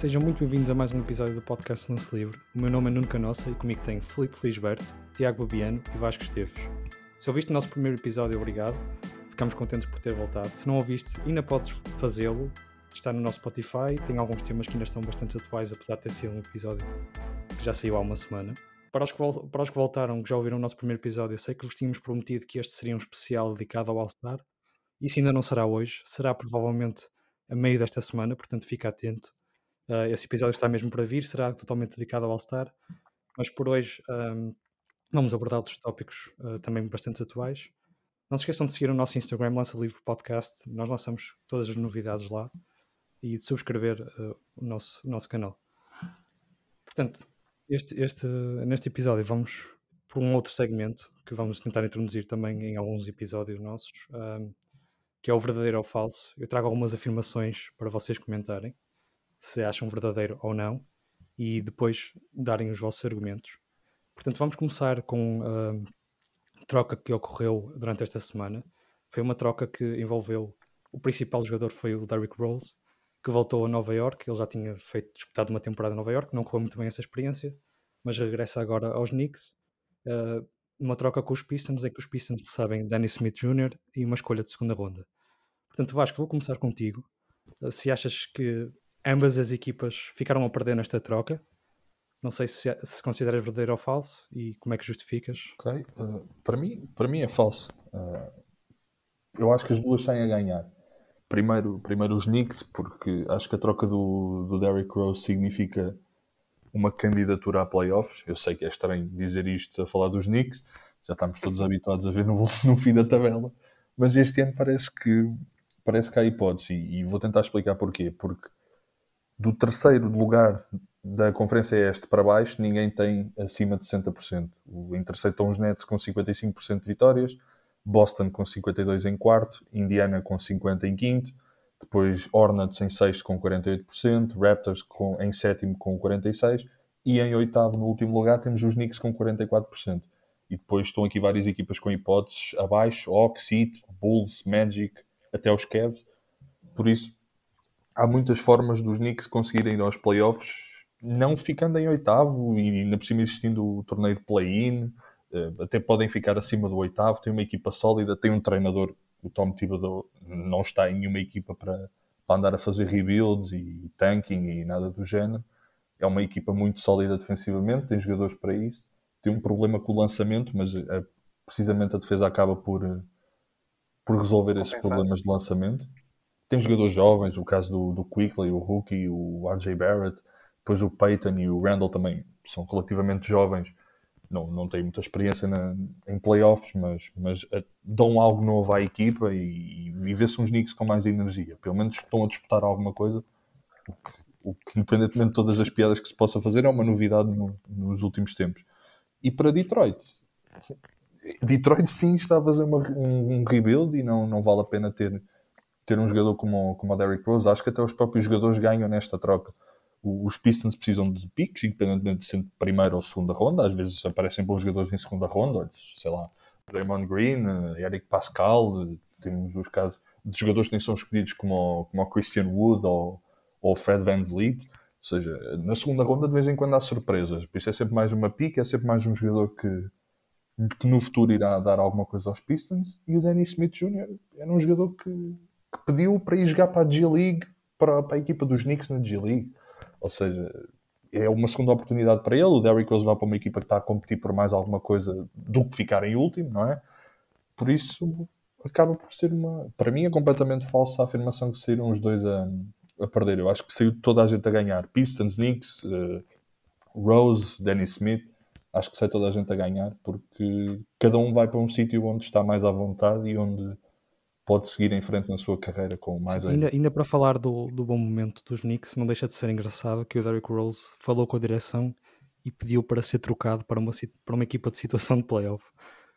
Sejam muito bem-vindos a mais um episódio do podcast Lance Livre. O meu nome é Nuno Canossa e comigo tenho Filipe Felisberto, Tiago Babiano e Vasco Esteves. Se ouviste o nosso primeiro episódio, obrigado. Ficamos contentes por ter voltado. Se não ouviste, ainda podes fazê-lo. Está no nosso Spotify. Tem alguns temas que ainda estão bastante atuais, apesar de ter sido um episódio que já saiu há uma semana. Para os, que para os que voltaram, que já ouviram o nosso primeiro episódio, eu sei que vos tínhamos prometido que este seria um especial dedicado ao All-Star. Isso ainda não será hoje, será provavelmente a meio desta semana, portanto fica atento. Uh, esse episódio está mesmo para vir, será totalmente dedicado ao All-Star, mas por hoje um, vamos abordar outros tópicos uh, também bastante atuais. Não se esqueçam de seguir o nosso Instagram, Lança Livre Podcast, nós lançamos todas as novidades lá e de subscrever uh, o, nosso, o nosso canal. Portanto, este, este, neste episódio vamos por um outro segmento que vamos tentar introduzir também em alguns episódios nossos, um, que é o verdadeiro ou falso. Eu trago algumas afirmações para vocês comentarem se acham verdadeiro ou não e depois darem os vossos argumentos. Portanto, vamos começar com a troca que ocorreu durante esta semana. Foi uma troca que envolveu o principal jogador foi o Derrick Rose, que voltou a Nova York. Ele já tinha feito disputado uma temporada em Nova York, não correu muito bem essa experiência, mas regressa agora aos Knicks. Uh, uma troca com os Pistons é que os Pistons recebem Danny Smith Jr. e uma escolha de segunda ronda. Portanto, Vasco, vou começar contigo. Uh, se achas que ambas as equipas ficaram a perder nesta troca, não sei se, se consideras verdadeiro ou falso e como é que justificas. Ok, uh, para, mim, para mim é falso. Uh, eu acho que as duas saem a ganhar. Primeiro, primeiro os Knicks, porque acho que a troca do, do Derrick Rose significa uma candidatura a playoffs. Eu sei que é estranho dizer isto a falar dos Knicks, já estamos todos habituados a ver no, no fim da tabela, mas este ano parece que, parece que há hipótese e, e vou tentar explicar porquê. Porque do terceiro lugar da Conferência Este para baixo, ninguém tem acima de 60%. O, em terceiro estão os Nets com 55% de vitórias, Boston com 52% em quarto, Indiana com 50% em quinto, depois Hornets em sexto com 48%, Raptors com, em sétimo com 46% e em oitavo, no último lugar, temos os Knicks com 44%. E depois estão aqui várias equipas com hipóteses abaixo, Hawks, Heat, Bulls, Magic, até os Cavs. Por isso, há muitas formas dos Knicks conseguirem ir aos playoffs, não ficando em oitavo e ainda por cima existindo o torneio de play-in, eh, até podem ficar acima do oitavo, tem uma equipa sólida, tem um treinador, o Tom Thibodeau não está em nenhuma equipa para, para andar a fazer rebuilds e tanking e nada do género. É uma equipa muito sólida defensivamente, tem jogadores para isso. Tem um problema com o lançamento, mas é, precisamente a defesa acaba por, eh, por resolver esses problemas de lançamento tem jogadores jovens, o caso do, do Quickly, o Rookie, o RJ Barrett, depois o Peyton e o Randall também são relativamente jovens, não, não têm muita experiência na, em playoffs, mas, mas a, eh, dão algo novo à equipa e, e vê-se uns Knicks com mais energia. Pelo menos estão a disputar alguma coisa, o que, o que, independentemente de todas as piadas que se possa fazer, é uma novidade no, nos últimos tempos. E para Detroit, Detroit sim está a fazer uma, um, um rebuild e não, não vale a pena ter ter um jogador como, como o Derrick Rose, acho que até os próprios jogadores ganham nesta troca. Os Pistons precisam de picks, independentemente de ser primeira ou segunda ronda. Às vezes aparecem bons jogadores em segunda ronda, sei lá, Draymond Green, Eric Pascal. Temos os casos de jogadores que nem são escolhidos como, como o Christian Wood ou, ou Fred Van Vliet. Ou seja, na segunda ronda de vez em quando há surpresas. Por isso é sempre mais uma pick, é sempre mais um jogador que, que no futuro irá dar alguma coisa aos Pistons. E o Danny Smith Jr. era um jogador que que pediu para ir jogar para a G-League, para, para, a equipa dos Knicks na G-League. Ou seja, é uma segunda oportunidade para ele. O Derrick Rose vai para uma equipa que está a competir por mais alguma coisa do que ficar em último, não é? Por isso, acaba por ser uma. Para mim, é completamente falsa a afirmação que saíram os dois a, a perder. Eu acho que saiu toda a gente a ganhar. Pistons, Knicks, uh, Rose, Danny Smith. Acho que sai toda a gente a ganhar porque cada um vai para um sítio onde está mais à vontade e onde pode seguir em frente na sua carreira com mais Sim, ainda, ainda, para falar do, do bom momento dos Knicks, não deixa de ser engraçado que o Derrick Rose falou com a direção e pediu para ser trocado para uma, para uma equipa de situação de playoff.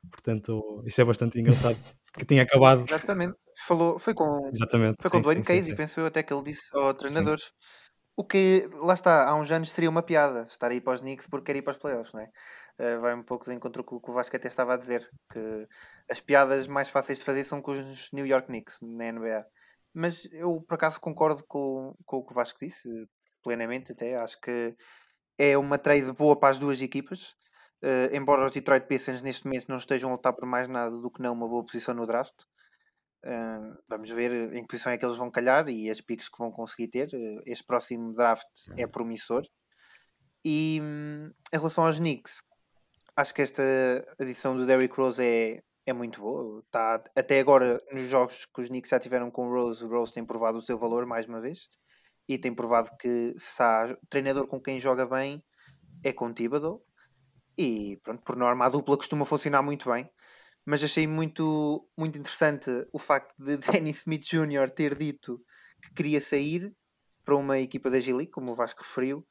Portanto, isso é bastante engraçado. que tinha acabado. Exatamente. Falou, foi com, Exatamente. Foi com sim, Dwayne sim, Casey, sim, penso eu até que ele disse ao treinador. O que, lá está, há uns anos seria uma piada estar aí para os Knicks porque quer ir para os playoffs, não é? Uh, vai um pouco de encontro com o que o Vasco até estava a dizer, que as piadas mais fáceis de fazer são com os New York Knicks na NBA. Mas eu por acaso concordo com, com o que o Vasco disse. plenamente até. Acho que é uma trade boa para as duas equipas. Uh, embora os Detroit Pistons neste momento não estejam a lutar por mais nada do que não uma boa posição no draft. Uh, vamos ver em que posição é que eles vão calhar e as picks que vão conseguir ter. Uh, este próximo draft é promissor. E um, em relação aos Knicks, acho que esta adição do Derrick Rose é, é muito boa. Tá, até agora, nos jogos que os Knicks já tiveram com o Rose, o Rose tem provado o seu valor mais uma vez e tem provado que se há treinador com quem joga bem é com Thibodeau e pronto, por norma a dupla costuma funcionar muito bem mas achei muito, muito interessante o facto de Danny Smith Jr. ter dito que queria sair para uma equipa da G-League, como o Vasco referiu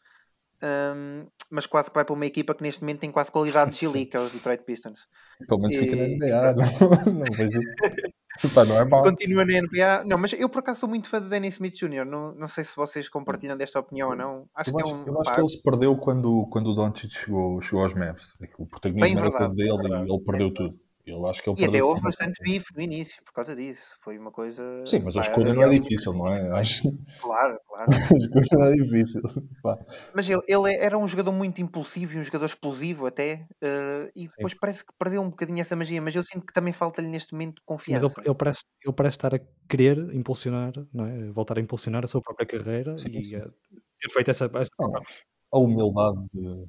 um, mas quase que vai para uma equipa que neste momento tem quase qualidade de G-League, que é os Detroit Pistons. Pelo menos fica na NBA, não, não vejo Opa, não é mal. Continua na NBA. Não, mas eu por acaso sou muito fã do Danny Smith Jr. Não, não sei se vocês compartilham desta opinião ou não. Acho eu que acho, é um. Eu acho que ele se perdeu quando, quando o Doncic chegou, chegou aos Mavs. O protagonismo Bem era todo dele e ele perdeu tudo. Eu acho que ele e até houve bastante bife no início por causa disso. Foi uma coisa. Sim, mas a escolha não é difícil, não é? Acho... Claro, claro. a escolha não é difícil. Mas ele, ele era um jogador muito impulsivo e um jogador explosivo até. Uh, e depois Sim. parece que perdeu um bocadinho essa magia. Mas eu sinto que também falta-lhe neste momento confiança. Mas ele, ele, parece, ele parece estar a querer impulsionar, não é? voltar a impulsionar a sua própria carreira sim, e ter feito essa. essa... a humildade de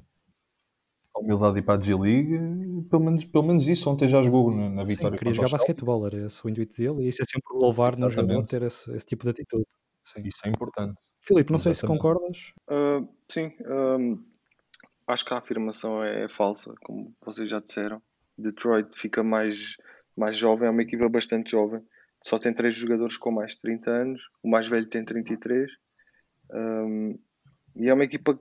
humildade de ir para a G-League, pelo menos, pelo menos isso ontem já jogou na, na vitória. Sim, queria jogar basquetebol, era esse o intuito dele, e isso é sempre louvar no jogador ter esse, esse, tipo de atitude. Sim. Isso é importante. Filipe, não Exatamente. sei se concordas. Uh, sim, um, acho que a afirmação é falsa, como vocês já disseram. Detroit fica mais, mais jovem, é uma equipa bastante jovem. Só tem três jogadores com mais de 30 anos, o mais velho tem 33. Um, e é uma equipa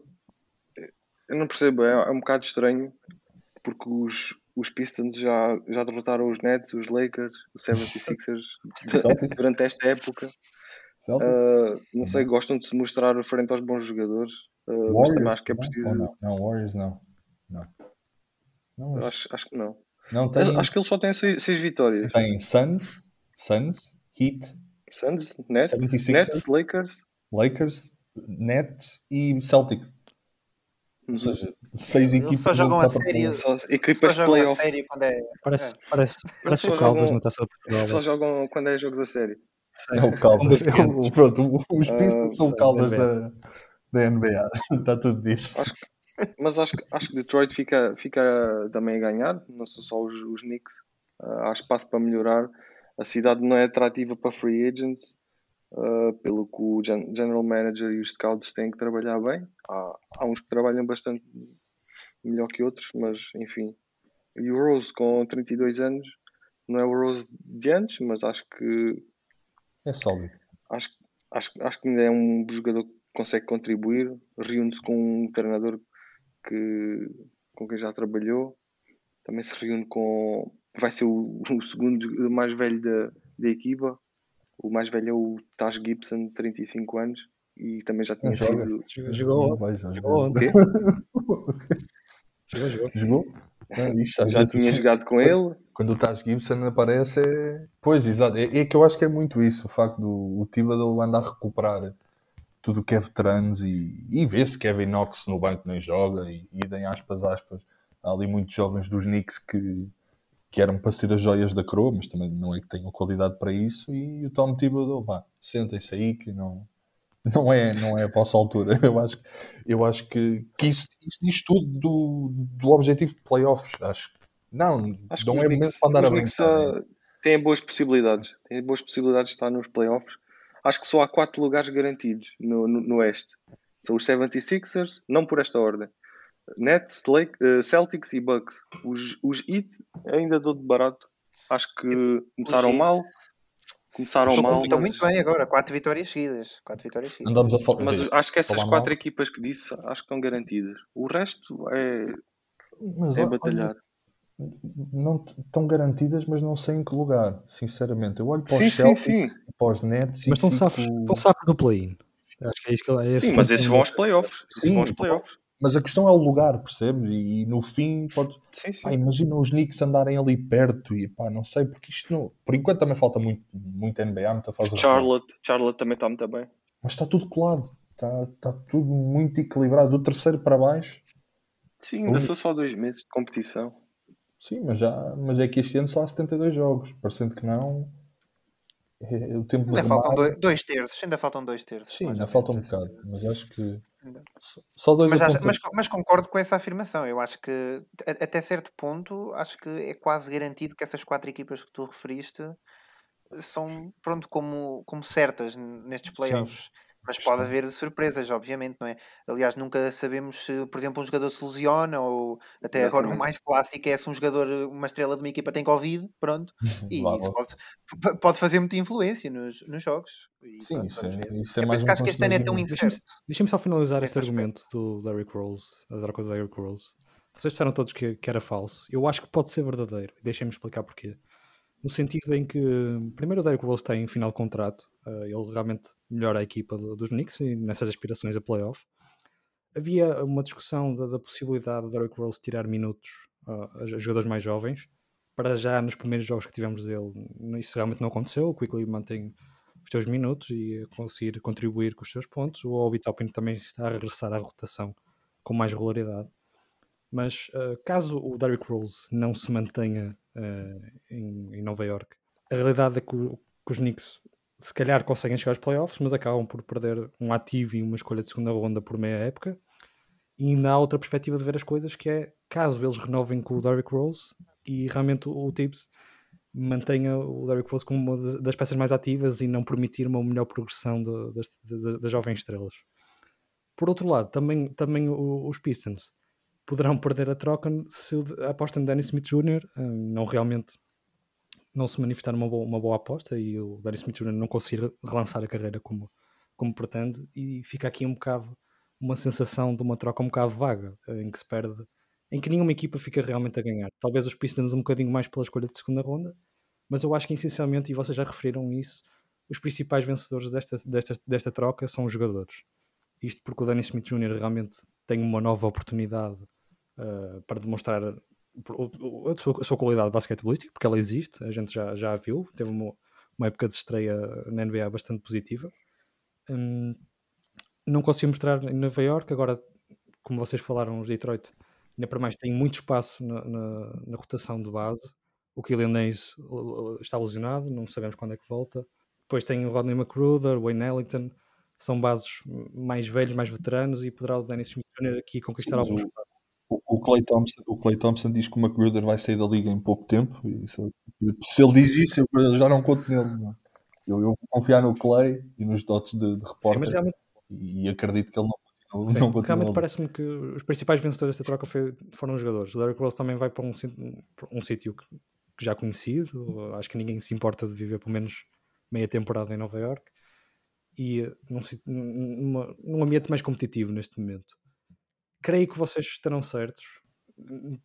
eu não percebo, é, é um bocado estranho porque os, os Pistons já, já derrotaram os Nets, os Lakers, os 76ers durante esta época. Uh, não sei, gostam de se mostrar frente aos bons jogadores, uh, mas também acho que é preciso. Não, não, Warriors não. não. não mas... acho, acho que não. não tem... Acho que eles só têm seis, seis vitórias. Tem Suns, Suns, Heat, Suns, Nets, Nets Lakers, Lakers, Nets e Celtic. Ou seja, seis equipes. só jogam a sério. Só, equipas só jogam a sério quando é. Parece, é. parece, parece o Caldas na taça de Portugal. Só jogam quando é jogos a sério. É o Caldas. É pronto, os Pistons uh, são o Caldas da, da NBA. Está tudo dito. Mas acho, acho que Detroit fica, fica também a ganhar, não são só os, os Knicks. Uh, há espaço para melhorar. A cidade não é atrativa para free agents uh, pelo que o general manager e os scouts têm que trabalhar bem. Há, há uns que trabalham bastante melhor que outros, mas enfim. E o Rose com 32 anos não é o Rose de antes, mas acho que é sólido. Acho, acho, acho que ainda é um jogador que consegue contribuir, reúne-se com um treinador que, com quem já trabalhou, também se reúne com. Vai ser o, o segundo mais velho da, da equipa, o mais velho é o Taj Gibson, 35 anos, e também já tinha sido. Jogou, vai, já, jogou ontem. jogou, jogou. Jogou? Ah, já tinha jogado com ele. Quando o Taj Gibson aparece, é. Pois, exato. É, é, que eu acho que é muito isso, o facto do o Thibodeau andar a recuperar tudo o que é veteranos e, e vê-se Kevin Knox no banco nem joga e, e em aspas, aspas. Há ali muitos jovens dos Knicks que que eram para ser as joias da coroa, mas também não é que tenham qualidade para isso. E o Tom Thibodeau, vá, sentem-se aí que não, não, é, não é a vossa altura. Eu acho, eu acho que, que isso, isso diz tudo do, do objetivo de playoffs. Acho não, acho não é momento para andar a brincar. Têm boas possibilidades, têm boas possibilidades de estar nos playoffs. Acho que só há quatro lugares garantidos no, no, no Oeste. São os 76ers, não por esta ordem. Nets, Lake, uh, Celtics e Bucks. Os, os Heat ainda dou de barato. Acho que começaram mal. Começaram mal. Estão mas... muito bem agora, quatro vitórias seguidas. Quatro vitórias seguidas. Andamos a focar. Mas acho que essas Falar quatro mal. equipas que disse, acho que estão garantidas. O resto é, mas, é batalhar. não estão garantidas, mas não sei em que lugar, sinceramente. Eu olho para os sim, Celtics, sim, sim. para os Nets mas estão fico... safos, do play-in. Acho que é isso que é sim, mas esses vão aos playoffs. Sim, vão aos playoffs. Mas a questão é o lugar, percebes? E, e no fim, pode. Sim, sim. Pá, imagina os Knicks andarem ali perto e pá, não sei, porque isto não. Por enquanto também falta muito, muito NBA, muita fase. Charlotte, Charlotte também está muito bem. Mas está tudo colado. Está tá tudo muito equilibrado. Do terceiro para baixo. Sim, ainda são só dois meses de competição. Sim, mas, já, mas é que este ano só há 72 jogos. Parecendo que não. É, o tempo ainda faltam dois, dois, terços. Ainda faltam dois terços. Sim, ainda falta um bocado. Mas acho que. Só dois mas, acho, mas, mas, concordo com essa afirmação. Eu acho que, até certo ponto, acho que é quase garantido que essas quatro equipas que tu referiste são, pronto, como, como certas nestes playoffs. Sim. Mas pode haver surpresas, obviamente, não é? Aliás, nunca sabemos se, por exemplo, um jogador se lesiona ou até Exatamente. agora o mais clássico é se um jogador, uma estrela de uma equipa tem Covid, pronto, e isso pode, pode fazer muita influência nos, nos jogos. E, Sim, pronto, isso, é, isso é, é mais um que este ano é tão incerto. Deixa-me só finalizar este argumento do Larry Rose, a troca do Larry Rose. Vocês disseram todos que, que era falso. Eu acho que pode ser verdadeiro. Deixem-me explicar porquê no sentido em que, primeiro, o Derrick Rose tem final de contrato, uh, ele realmente melhora a equipa do, dos Knicks e nessas aspirações a playoff. Havia uma discussão da, da possibilidade do Derrick Rose tirar minutos uh, a, jogadores mais jovens. Para já, nos primeiros jogos que tivemos dele, isso realmente não aconteceu. O Quickly mantém os seus minutos e conseguir contribuir com os seus pontos. O Obi Toppin também está a regressar à rotação com mais regularidade. Mas uh, caso o Derrick Rose não se mantenha em, em, Nova York, a realidade é que, o, que, os Knicks se calhar conseguem chegar aos playoffs, mas acabam por perder um ativo e uma escolha de segunda ronda por meia época. E ainda há outra perspectiva de ver as coisas que é caso eles renovem com o Derrick Rose e realmente o, o Tibbs mantenha o Derrick Rose como uma das peças mais ativas e não permitir uma melhor progressão das jovens estrelas. Por outro lado, também, também os Pistons poderão perder a troca se a aposta em Danny Smith Jr. Eh, não realmente não se manifestar uma boa, uma boa aposta e o Danny Smith Jr. não conseguir relançar a carreira como, como pretende e fica aqui um bocado uma sensação de uma troca um bocado vaga em que se perde em que nenhuma equipa fica realmente a ganhar. Talvez os Pistons um bocadinho mais pela escolha de segunda ronda, mas eu acho que essencialmente, e vocês já referiram isso, os principais vencedores desta, desta, desta troca são os jogadores. Isto porque o Danny Smith Jr. realmente tem uma nova oportunidade uh, para demonstrar a sua, a sua, qualidade basquetebolística, porque ela existe, a gente já, já a viu, teve uma, uma época de estreia na NBA bastante positiva. Um, não consegui mostrar em Nova York, agora, como vocês falaram, os Detroit, ainda para mais, tem muito espaço na, na, na rotação de base. O Killian Hayes está lesionado, não sabemos quando é que volta. Depois tem o Rodney McGruder, Wayne Ellington, são bases mais velhos, mais veteranos, e poderá o Dennis Smith aqui conquistar alguns espaços. O Clay, Thompson, o Clay Thompson diz que o McGruder vai sair da liga em pouco tempo. E se, ele diz isso, eu já não conto nele. Não. É? Eu, eu, vou confiar no Clay e nos dotes de, de repórter Sim, realmente... e, acredito que ele não, Sim, não Realmente parece-me que os principais vencedores desta troca foi, foram os jogadores. O Derrick Rose também vai para um, um sítio que, que, já conhecido. Acho que ninguém se importa de viver pelo menos meia temporada em Nova York. E num, numa, num ambiente mais competitivo neste momento creio que vocês estarão certos.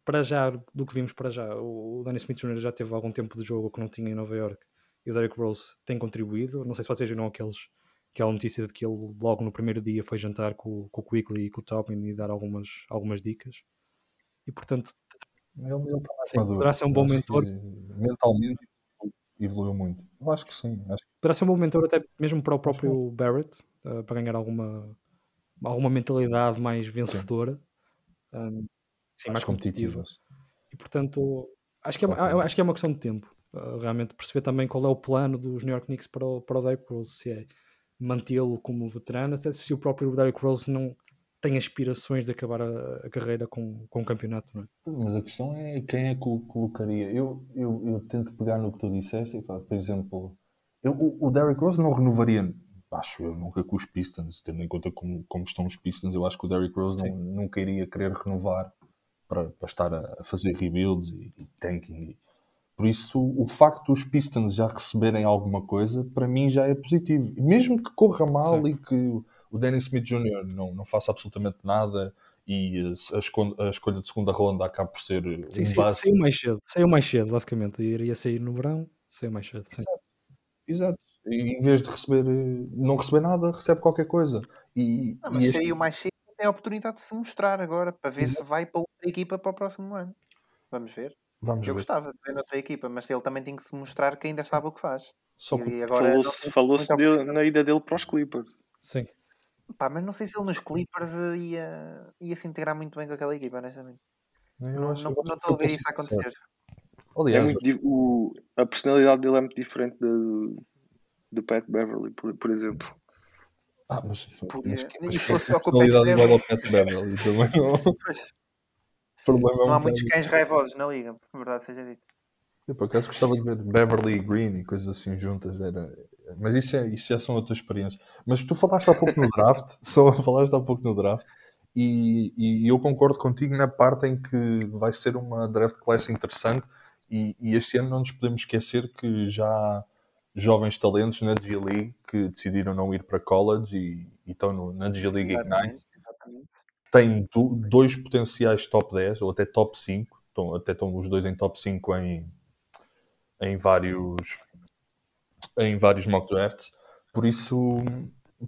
Para já, do que vimos para já, o Danny Smith Jr. já teve algum tempo de jogo que não tinha em Nova York e o Derrick Rose tem contribuído. Não sei se vocês viram aqueles, aquela notícia de que ele logo no primeiro dia foi jantar com, com o Quickly e com o Topping e dar algumas, algumas dicas. E portanto, ele, ele tá sim, poderá ser um bom mentor. Mentalmente evoluiu muito. Eu acho que sim. Acho que... Poderá ser um bom mentor até mesmo para o próprio Barrett, uh, para ganhar alguma alguma mentalidade mais vencedora, sim, um, sim mais, mais competitiva. E portanto, acho que, é, acho que é uma questão de tempo. Uh, realmente perceber também qual é o plano dos New York Knicks para o, para o Derrick Rose, se é mantê-lo como veterano, até se o próprio Derrick Rose não tem aspirações de acabar a, a carreira com, com o campeonato, não é? Mas a questão é quem é que o colocaria. Eu, eu, eu tento pegar no que tu disseste, por exemplo, eu, o, o Derrick Rose não renovaria acho eu, nunca com os Pistons, tendo em conta como, como estão os Pistons, eu acho que o Derrick Rose não, nunca iria querer renovar para, para estar a, fazer rebuilds e, e tanking. Por isso, o facto dos Pistons já receberem alguma coisa, para mim já é positivo. Mesmo que corra mal Sim. e que o Dennis Smith Jr. não, não faça absolutamente nada e a, escolha, a escolha de segunda ronda acaba por ser sim, um sim, base. Saiu mais cedo, saiu mais cedo, basicamente. Iria sair no verão, saiu mais cedo. Sim. Exato. Exato. Em vez de receber, não receber nada, recebe qualquer coisa. E, não, mas e este... mais cedo tem a oportunidade de se mostrar agora para ver Exato. se vai para outra equipa para o próximo ano. Vamos ver. Vamos eu ver. gostava de ver noutra equipa, mas ele também tem que se mostrar que ainda sabe o que faz. Falou-se falou na ida dele para os Clippers. Sim. Pá, mas não sei se ele nos Clippers ia, ia se integrar muito bem com aquela equipa, honestamente. Eu Não que estou a ver isso a acontecer. É Aliás, muito, di- o, a personalidade dele é muito diferente do, do Pat Beverly, por, por exemplo. ah, mas, Podia. mas, que- E mas se que fosse só com o Pat ao Beverly? Pat Beverly também não. Pois, problema é Não há muitos cães raivosos na liga, por verdade seja dito. Eu por acaso gostava de ver Beverly e Green e coisas assim juntas. Era... Mas isso, é, isso já são outras experiências. Mas tu falaste há pouco no draft, só falaste há pouco no draft, e, e eu concordo contigo na parte em que vai ser uma draft class interessante. E, e este ano não nos podemos esquecer que já jovens talentos na G League que decidiram não ir para college e, e estão no- na G League Ignite. Exatamente, tem do- dois potenciais top 10 ou até top 5, estão, até estão os dois em top 5 em, em vários em vários mock drafts. Por isso,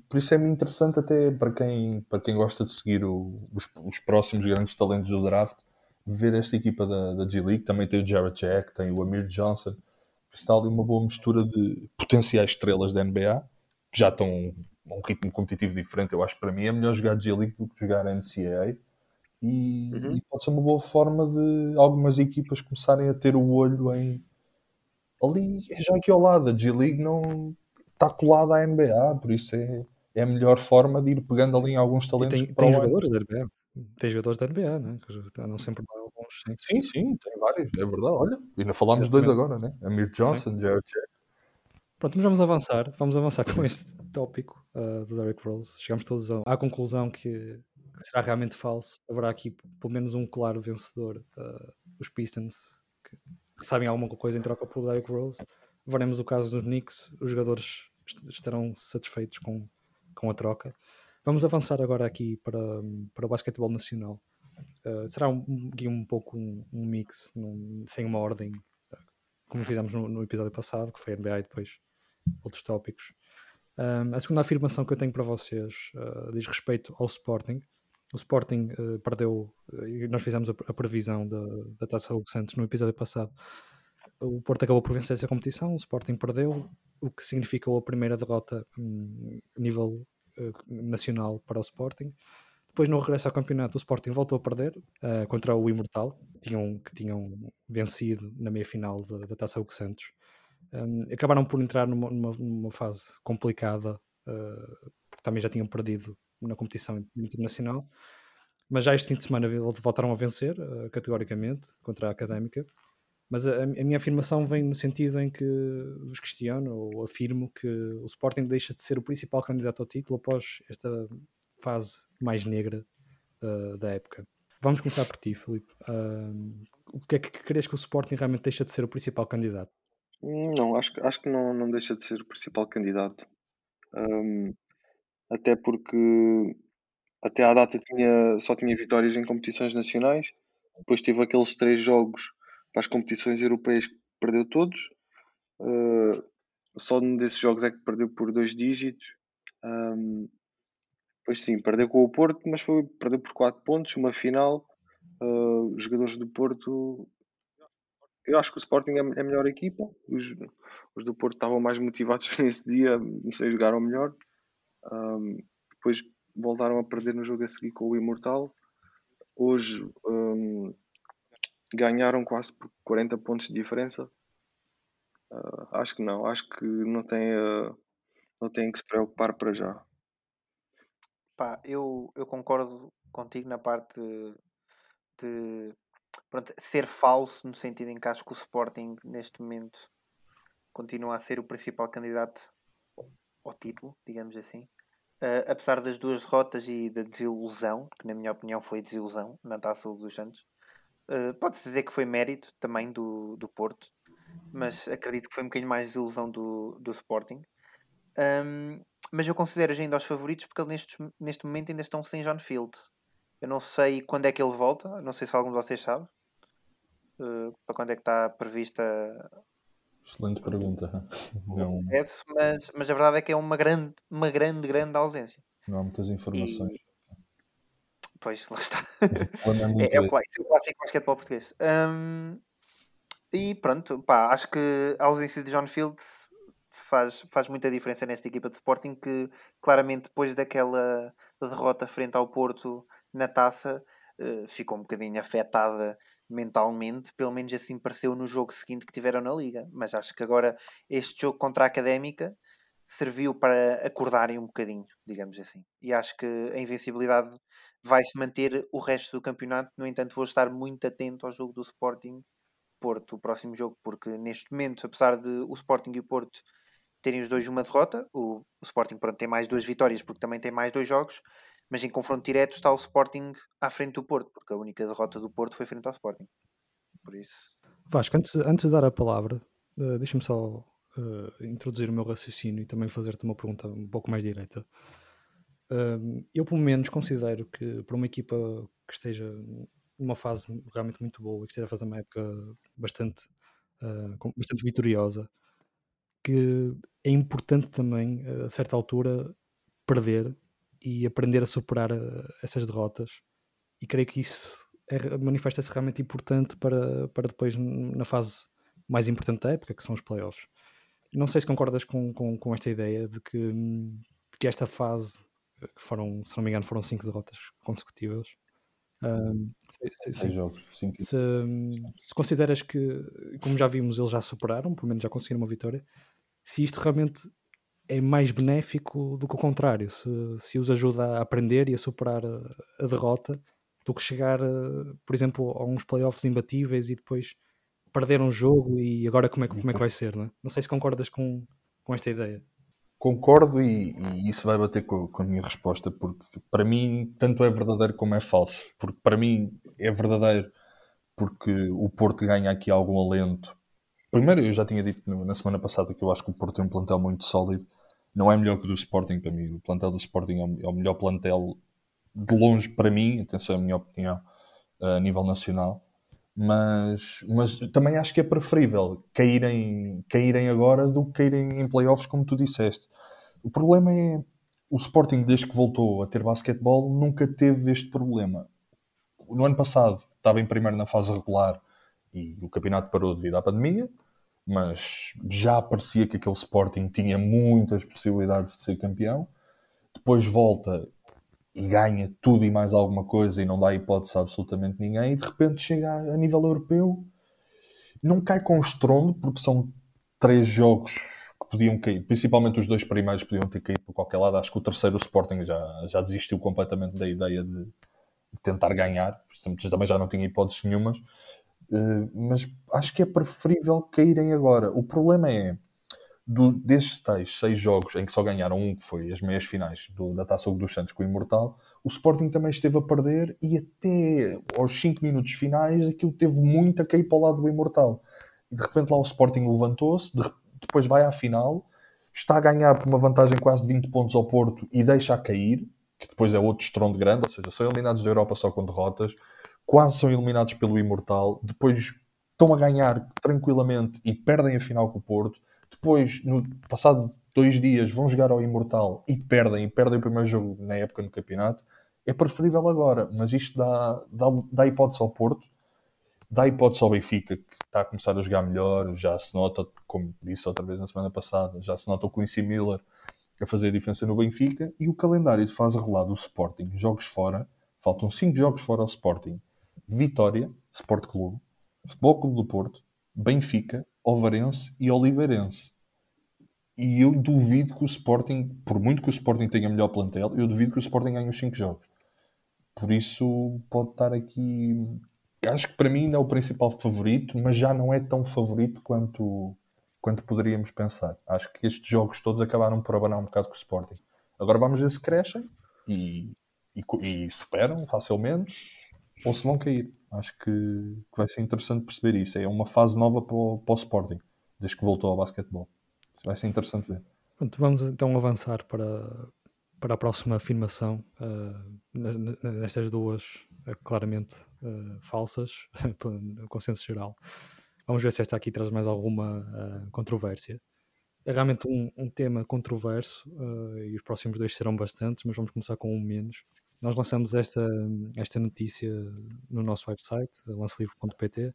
por isso é muito interessante até para quem, para quem gosta de seguir o- os, os próximos grandes talentos do draft, ver esta equipa da, da G League. Também tem o Jared Jack, tem o Amir Johnson. Está ali uma boa mistura de potenciais estrelas da NBA, que já estão a um ritmo competitivo diferente. Eu acho que para mim é melhor jogar G League do que jogar NCAA. E, Uhum. e pode ser uma boa forma de algumas equipas começarem a ter o olho em ali, já aqui ao lado, a G League não está colada à NBA, por isso é, é a melhor forma de ir pegando ali alguns E talentos tem, para tem ano. jogadores da NBA. Tem jogadores da NBA, né? que já andam sempre lá alguns. Sim. Sim, sim, tem vários, é verdade. Olha, ainda falámos dois agora, né? Amir Johnson, Jared Jack. Pronto, mas vamos avançar. Vamos avançar com este tópico uh, do Derrick Rose. Chegamos todos à conclusão que será realmente falso. Haverá aqui pelo menos um claro vencedor. uh, os Pistons, que, que sabem alguma coisa em troca por Derrick Rose. Veremos o caso dos Knicks. Os jogadores est- estarão satisfeitos com, com a troca. Vamos avançar agora aqui para, para o basquetebol nacional. Uh, será um, um pouco um, um mix, num- sem uma ordem, uh, como fizemos no, no episódio passado, que foi NBA e depois outros tópicos. Um, a segunda afirmação que eu tenho para vocês uh, diz respeito ao Sporting. O Sporting uh, perdeu, nós fizemos a, a previsão da, da Taça Hugo Santos no episódio passado. O Porto acabou por vencer essa competição, o Sporting perdeu, o que significou a primeira derrota a nível nacional para o Sporting. Depois, no regresso ao campeonato, o Sporting voltou a perder uh, contra o Imortal, que tinham, que tinham vencido na meia final da, da Taça Hugo Santos. Um, acabaram por entrar numa, numa, numa fase complicada, uh, porque também já tinham perdido na competição internacional. Mas já este fim de semana voltaram a vencer, uh, categoricamente, contra a Académica. Mas a, a, minha afirmação vem no sentido em que vos questiono ou afirmo que o Sporting deixa de ser o principal candidato ao título após esta fase mais negra uh, da época. Vamos começar por ti, Filipe. Uh, o que é que crees que o Sporting realmente deixa de ser o principal candidato? Não, acho, que- acho que não, não deixa de ser o principal candidato. Um, até porque até à data tinha, só tinha vitórias em competições nacionais. Depois teve aqueles três jogos para as competições europeias perdeu todos. Uh, só num desses jogos é que perdeu por dois dígitos. Um, pois sim, perdeu com o Porto, mas foi, perdeu por 4 pontos, uma final. Uh, os jogadores do Porto. Eu acho que o Sporting é é a melhor equipa. Os, os do Porto estavam mais motivados nesse dia, não sei, jogaram melhor. Um, depois voltaram a perder no jogo a seguir com o Imortal. Hoje um, ganharam quase por 40 pontos de diferença. Uh, acho que não, acho que não tem, uh, não tem que se preocupar para já. Pá, eu, eu concordo contigo na parte de pronto, ser falso, no sentido em que acho que o Sporting neste momento continua a ser o principal candidato ao título, digamos assim. Uh, apesar das duas derrotas e da desilusão, que na minha opinião foi desilusão na Taça dos Santos, uh, pode-se dizer que foi mérito também do, do Porto, mas acredito que foi um bocadinho mais desilusão do, do Sporting. Um, mas eu considero ainda os favoritos porque neste, neste momento ainda estão sem John Fields. Eu não sei quando é que ele volta, não sei se algum de vocês sabe. Uh, para quando é que está prevista Excelente pergunta. Não, mas, mas a verdade é que é uma grande, uma grande, grande ausência. não há muitas informações. E... Pois, lá está. É É, o clássico, é o clássico basquetebol português. Hum, e pronto, pá, acho que a ausência de John Fields faz, faz muita diferença nesta equipa de Sporting que claramente depois daquela derrota frente ao Porto na taça uh, ficou um bocadinho afetada mentalmente, pelo menos assim pareceu no jogo seguinte que tiveram na Liga. Mas acho que agora este jogo contra a Académica serviu para acordarem um bocadinho, digamos assim. E acho que a invencibilidade vai se manter o resto do campeonato. No entanto, vou estar muito atento ao jogo do Sporting Porto, o próximo jogo, porque neste momento, apesar de o Sporting e o Porto terem os dois uma derrota, o, o Sporting pronto, tem mais duas vitórias porque também tem mais dois jogos, mas em confronto direto está o Sporting à frente do Porto, porque a única derrota do Porto foi frente ao Sporting. Por isso. Vasco, antes, antes de dar a palavra, uh, deixa-me só uh, introduzir o meu raciocínio e também fazer-te uma pergunta um pouco mais direta. Uh, eu, pelo menos, considero que para uma equipa que esteja numa fase realmente muito boa e que esteja a fazer uma época bastante, uh, bastante vitoriosa, que é importante também, a certa altura, perder e aprender a superar uh, essas derrotas. E creio que isso é, manifesta-se realmente importante para, para depois, na fase mais importante da época, que são os playoffs. Não sei se concordas com, com, com esta ideia de que, de que esta fase, que foram, se não me engano, foram cinco derrotas consecutivas, um, se, se, jogos, se, se, consideras que, como já vimos, eles já superaram, pelo menos já conseguiram uma vitória, se isto realmente é mais benéfico do que o contrário, se, se os ajuda a aprender e a superar a, a derrota, do que chegar, por exemplo, a uns playoffs imbatíveis e depois perder um jogo e agora como é, como é que vai ser, não é? Não sei se concordas com, com esta ideia. Concordo e, e, isso vai bater com, com, a minha resposta, porque para mim tanto é verdadeiro como é falso. Porque para mim é verdadeiro porque o Porto ganha aqui algum alento. Primeiro, eu já tinha dito na semana passada que eu acho que o Porto tem um plantel muito sólido. Não é melhor que o do Sporting para mim. O plantel do Sporting é o, é o melhor plantel de longe para mim, atenção, é a minha opinião, a nível nacional mas, mas também acho que é preferível caírem, caírem agora do que caírem em playoffs, como tu disseste. O problema é o Sporting, desde que voltou a ter basquetebol, nunca teve este problema. No ano passado estava em primeiro na fase regular e o campeonato parou devido à pandemia, mas já parecia que aquele Sporting tinha muitas possibilidades de ser campeão. Depois volta e ganha tudo e mais alguma coisa e não dá hipótese a absolutamente ninguém, e de repente chega a, a nível europeu, não cai com estrondo, porque são três jogos que podiam cair, principalmente os dois primeiros podiam ter caído por qualquer lado. Acho que o terceiro, o Sporting, já, já desistiu completamente da ideia de, de tentar ganhar, também já não tinha hipóteses nenhumas. Uh, mas acho que é preferível caírem agora. O problema é do, desses tais seis jogos em que só ganharam um, que foi as meias finais do, da Taça dos Santos com o Imortal, o Sporting também esteve a perder e até aos 5 minutos finais aquilo teve muito a cair para o lado do Imortal. E de repente lá o Sporting levantou-se, de, depois vai à final, está a ganhar por uma vantagem quase de 20 pontos ao Porto e deixa a cair, que depois é outro estrondo grande, ou seja, são eliminados da Europa só com derrotas, quase são eliminados pelo Imortal, depois estão a ganhar tranquilamente e perdem a final com o Porto depois, no passado dois dias, vão jogar ao Imortal e perdem, e perdem o primeiro jogo na época no campeonato, é preferível agora. Mas isto dá, dá, dá hipótese ao Porto, dá hipótese ao Benfica, que está a começar a jogar melhor, já se nota, como disse outra vez na semana passada, já se nota o Quincy Miller a fazer a diferença no Benfica, e o calendário de fase regular do Sporting, jogos fora, faltam 5 jogos fora ao Sporting, Vitória, Sport Clube, Futebol Clube do Porto, Benfica, Ovarense e Oliveirense. E eu duvido que o Sporting, por muito que o Sporting tenha melhor plantel, eu duvido que o Sporting ganhe os 5 jogos. Por isso pode estar aqui. Acho que para mim ainda é o principal favorito, mas já não é tão favorito quanto, quanto poderíamos pensar. Acho que estes jogos todos acabaram por abanar um bocado com o Sporting. Agora vamos ver se crescem e, e, e superam facilmente ou se vão cair. Acho que, que, vai ser interessante perceber isso. É uma fase nova para o, para o Sporting, desde que voltou ao basquetebol. Vai ser interessante ver. Pronto, vamos então avançar para, para a próxima afirmação. Uh, nestas duas, uh, claramente uh, falsas, no consenso geral. Vamos ver se esta aqui traz mais alguma controvérsia. É realmente um, um tema controverso e os próximos dois serão bastantes, mas vamos começar com um menos nós lançamos esta, esta notícia no nosso website, lancelivre.pt,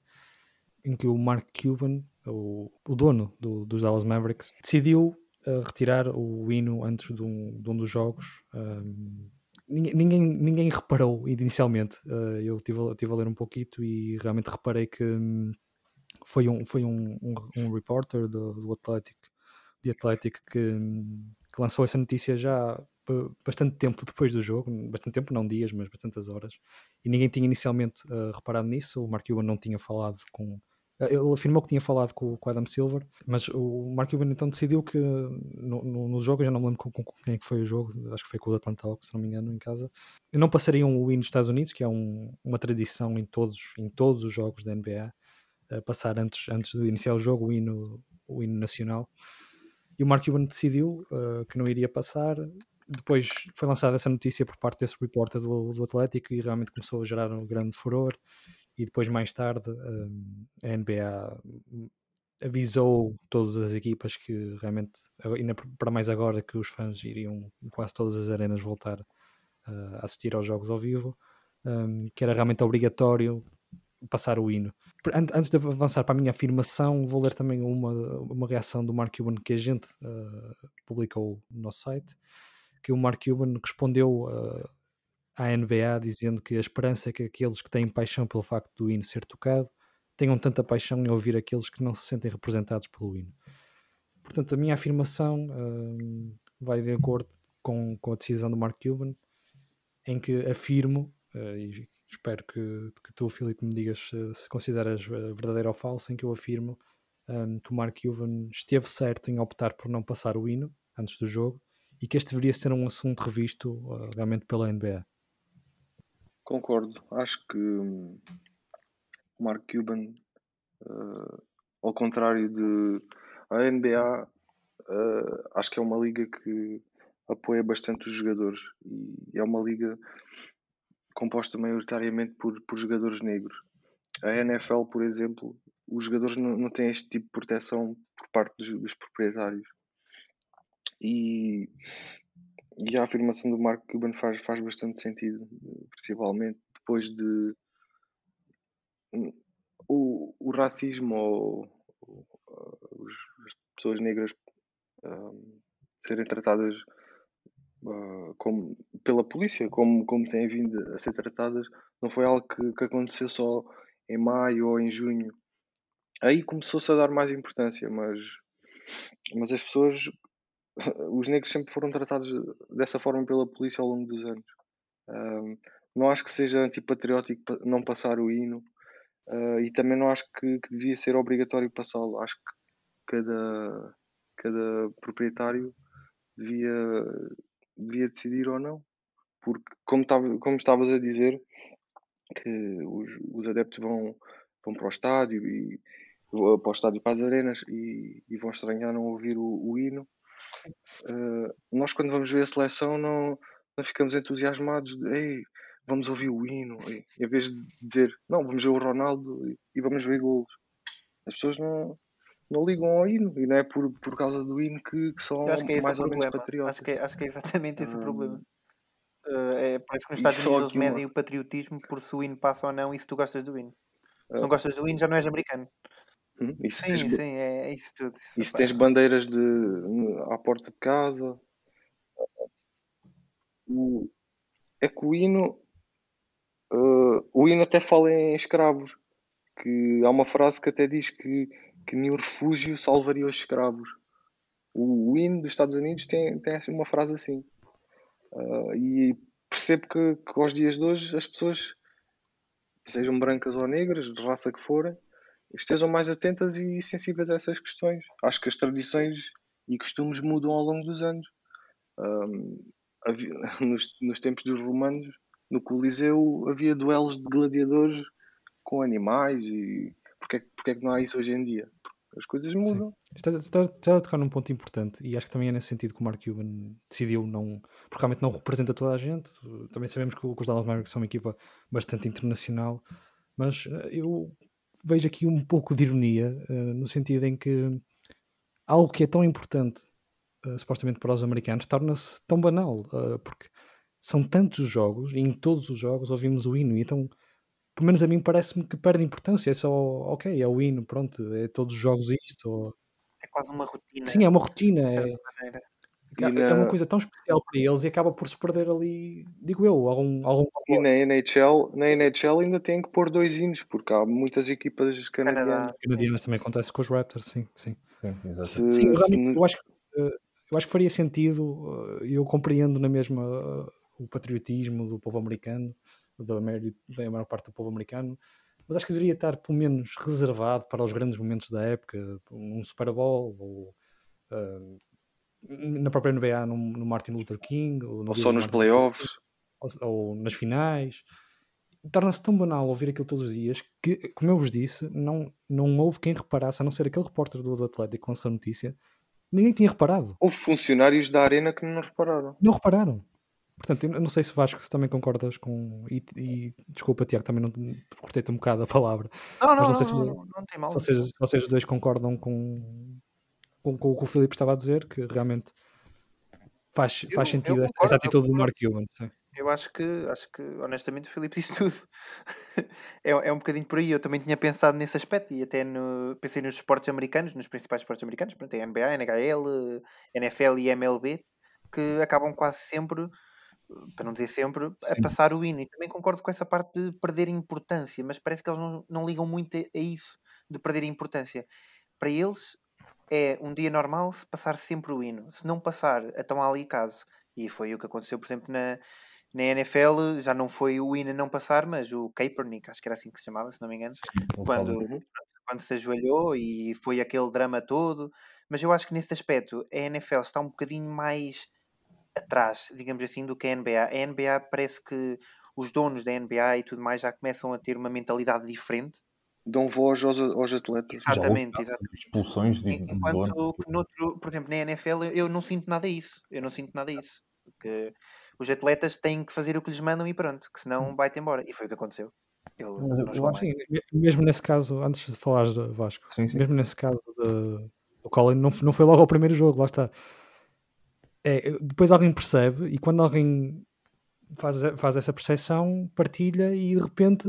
em que o Mark Cuban, o, o dono do, dos Dallas Mavericks, decidiu retirar o hino antes de um, de um dos jogos. Um, ninguém, ninguém reparou inicialmente. Uh, eu estive tive a ler um pouquinho e realmente reparei que um, foi um, foi um, um, um reporter do, do Athletic, de Athletic que, hum, que lançou essa notícia já bastante tempo depois do jogo, bastante tempo, não dias, mas bastantes horas, e ninguém tinha inicialmente uh, reparado nisso. O Mark Cuban não tinha falado com ele afirmou que tinha falado com, com o Adam Silver, mas o Mark Cuban então decidiu que no, no, no jogo, eu já não me lembro com, com, quem é que foi o jogo, acho que foi com o Atlanta Hawks, se não me engano, em casa, não passariam o hino dos Estados Unidos, que é um, uma tradição em todos, em todos os jogos da NBA, a passar antes, antes de iniciar o jogo o hino, o hino nacional. E o Mark Cuban decidiu uh, que não iria passar. Depois foi lançada essa notícia por parte desse repórter do, do Atlético e realmente começou a gerar um grande furor e depois mais tarde um, a NBA avisou todas as equipas que realmente, ainda para mais agora que os fãs iriam quase todas as arenas voltar uh, a assistir aos jogos ao vivo, um, que era realmente obrigatório passar o hino. Antes de avançar para a minha afirmação, vou ler também uma, uma reação do Mark Cuban que a gente uh, publicou no nosso site, que o Mark Cuban respondeu uh, à NBA dizendo que a esperança é que aqueles que têm paixão pelo facto do hino ser tocado tenham tanta paixão em ouvir aqueles que não se sentem representados pelo hino. Portanto, a minha afirmação uh, vai de acordo com, com a decisão do Mark Cuban, em que afirmo, uh, e espero que, que tu, Filipe, me digas uh, se consideras verdadeiro ou falso, em que eu afirmo um, que o Mark Cuban esteve certo em optar por não passar o hino antes do jogo e que este deveria ser um assunto revisto realmente pela NBA. Concordo. Acho que hum, o Mark Cuban, uh, ao contrário de a NBA, uh, eh, acho que é uma liga que apoia bastante os jogadores e é uma liga composta maioritariamente por, por jogadores negros. A NFL, por exemplo, os jogadores não, não têm este tipo de proteção por parte dos, dos proprietários. E e a afirmação do Mark Cuban faz, faz bastante sentido, principalmente depois de o, o racismo ou, ou as pessoas negras uh, serem tratadas uh, como, pela polícia, como, como têm vindo a ser tratadas, não foi algo que, que aconteceu só em maio ou em junho. Aí começou-se a dar mais importância, mas, mas as pessoas os negros sempre foram tratados dessa forma pela polícia ao longo dos anos. Um, não acho que seja antipatriótico não passar o hino uh, e também não acho que, que devia ser obrigatório passá-lo. Acho que cada, cada proprietário devia, devia decidir ou não. Porque, como, tava, como estavas a dizer, que os, os adeptos vão, vão para o estádio e para o estádio para as arenas e, e vão estranhar não ouvir o, o hino Uh, nós, quando vamos ver a seleção, não, não ficamos entusiasmados de Ei, vamos ouvir o hino, e, em vez de dizer não, vamos ver o Ronaldo e, e vamos ver golos. As pessoas não, não ligam ao hino e não é por, por causa do hino que, que são que é mais ou menos patrióticos. Acho que, é, acho que é exatamente esse o problema. Uh, é, parece que nos Estados Unidos medem uma... o patriotismo por se o hino passa ou não e se tu gostas do hino. Se não gostas do hino, já não és americano. Hum, sim, tens, sim, é, é, isso tudo. Isso, e se tens bandeiras de, à porta de casa, o, é que o hino, uh, o hino até fala em escravos, que há uma frase que até diz que, que nenhum refúgio salvaria os escravos. O, o hino dos Estados Unidos tem, tem assim uma frase assim. Uh, e percebo que, que aos dias de hoje as pessoas, sejam brancas ou negras, de raça que forem, estejam mais atentas e sensíveis a essas questões. Acho que as tradições e costumes mudam ao longo dos anos. Um, havia, nos, nos, tempos dos romanos, no Coliseu, havia duelos de gladiadores com animais e porque, é porque é que não há isso hoje em dia? Porque as coisas mudam. Estás, estás, estás a tocar num ponto importante e acho que também é nesse sentido que o Mark Cuban decidiu não, porque realmente não representa toda a gente. Também sabemos que, que os Dallas Mavericks são uma equipa bastante internacional, mas eh, eu vejo aqui um pouco de ironia, uh, no sentido em que algo que é tão importante, uh, supostamente para os americanos, torna-se tão banal, uh, porque são tantos os jogos, e em todos os jogos ouvimos o hino, e então, pelo menos a mim parece-me que perde importância, é só, ok, é o hino, pronto, é todos os jogos isto. Ou... É quase uma rotina. Sim, é uma rotina. É, é uma coisa tão especial para eles e acaba por se perder ali, digo eu, algum, algum E na NHL, na NHL ainda tem que pôr dois hinos, porque há muitas equipas canadianas. Canadianas também acontece com os Raptors, sim. Sim, sim, se, sim realmente, eu, acho, eh, eu acho que faria sentido, eh, eu compreendo na mesma eh, o patriotismo do povo americano, da maior, da maior parte do povo americano, mas acho que deveria estar pelo menos reservado para os grandes momentos da época, um Super Bowl ou uh, na própria NBA no, no Martin Luther King, ou, ou só nos playoffs, ou, ou, nas finais. Torna-se tão banal ouvir aquilo todos os dias que, como eu vos disse, não, não houve quem reparasse, a não ser aquele repórter do, Atlético que lançou a notícia, ninguém tinha reparado. Houve funcionários da arena que não repararam. Não repararam. Portanto, eu não sei se Vasco se também concordas com. E, e desculpa, Tiago, também não cortei-te um bocado a palavra. Não, não, mas não, sei não, se, não, não tem mal. Se vocês, se vocês dois concordam com, com, com o que o Filipe estava a dizer, que realmente faz, eu, faz sentido concordo, essa atitude do Mark Cuban. Sim. Eu acho que, acho que, honestamente, o Filipe disse tudo. é, é um bocadinho por aí. Eu também tinha pensado nesse aspecto e até no, pensei nos esportes americanos, nos principais esportes americanos. Pronto, é NBA, NHL, NFL e MLB, que acabam quase sempre, para não dizer sempre, a Sim. passar o hino. E também concordo com essa parte de perder importância, mas parece que eles não, não ligam muito a, a isso, de perder importância. Para eles, é um dia normal se passar sempre o hino. Se não passar, então há ali caso. E foi o que aconteceu, por exemplo, na, na NFL. Já não foi o hino a não passar, mas o Kaepernick, acho que era assim que se chamava, se não me engano, Sim, quando, quando se ajoelhou e foi aquele drama todo. Mas eu acho que nesse aspecto a NFL está um bocadinho mais atrás, digamos assim, do que a NBA. A NBA parece que os donos da NBA e tudo mais já começam a ter uma mentalidade diferente dão voz aos, aos atletas. Exatamente, exatamente. Expulsões de Enquanto que, noutro, por exemplo, na NFL eu não sinto nada isso. Eu não sinto nada isso. Porque os atletas têm que fazer o que lhes mandam e pronto, que senão hum. vai-te embora. E foi o que aconteceu. Ele, eu, eu acho que mesmo nesse caso, antes de falares de Vasco, sim, sim. mesmo nesse caso de, do Colin, não, não foi logo ao primeiro jogo, lá está. É, depois alguém percebe e quando alguém faz, faz essa percepção, partilha e de repente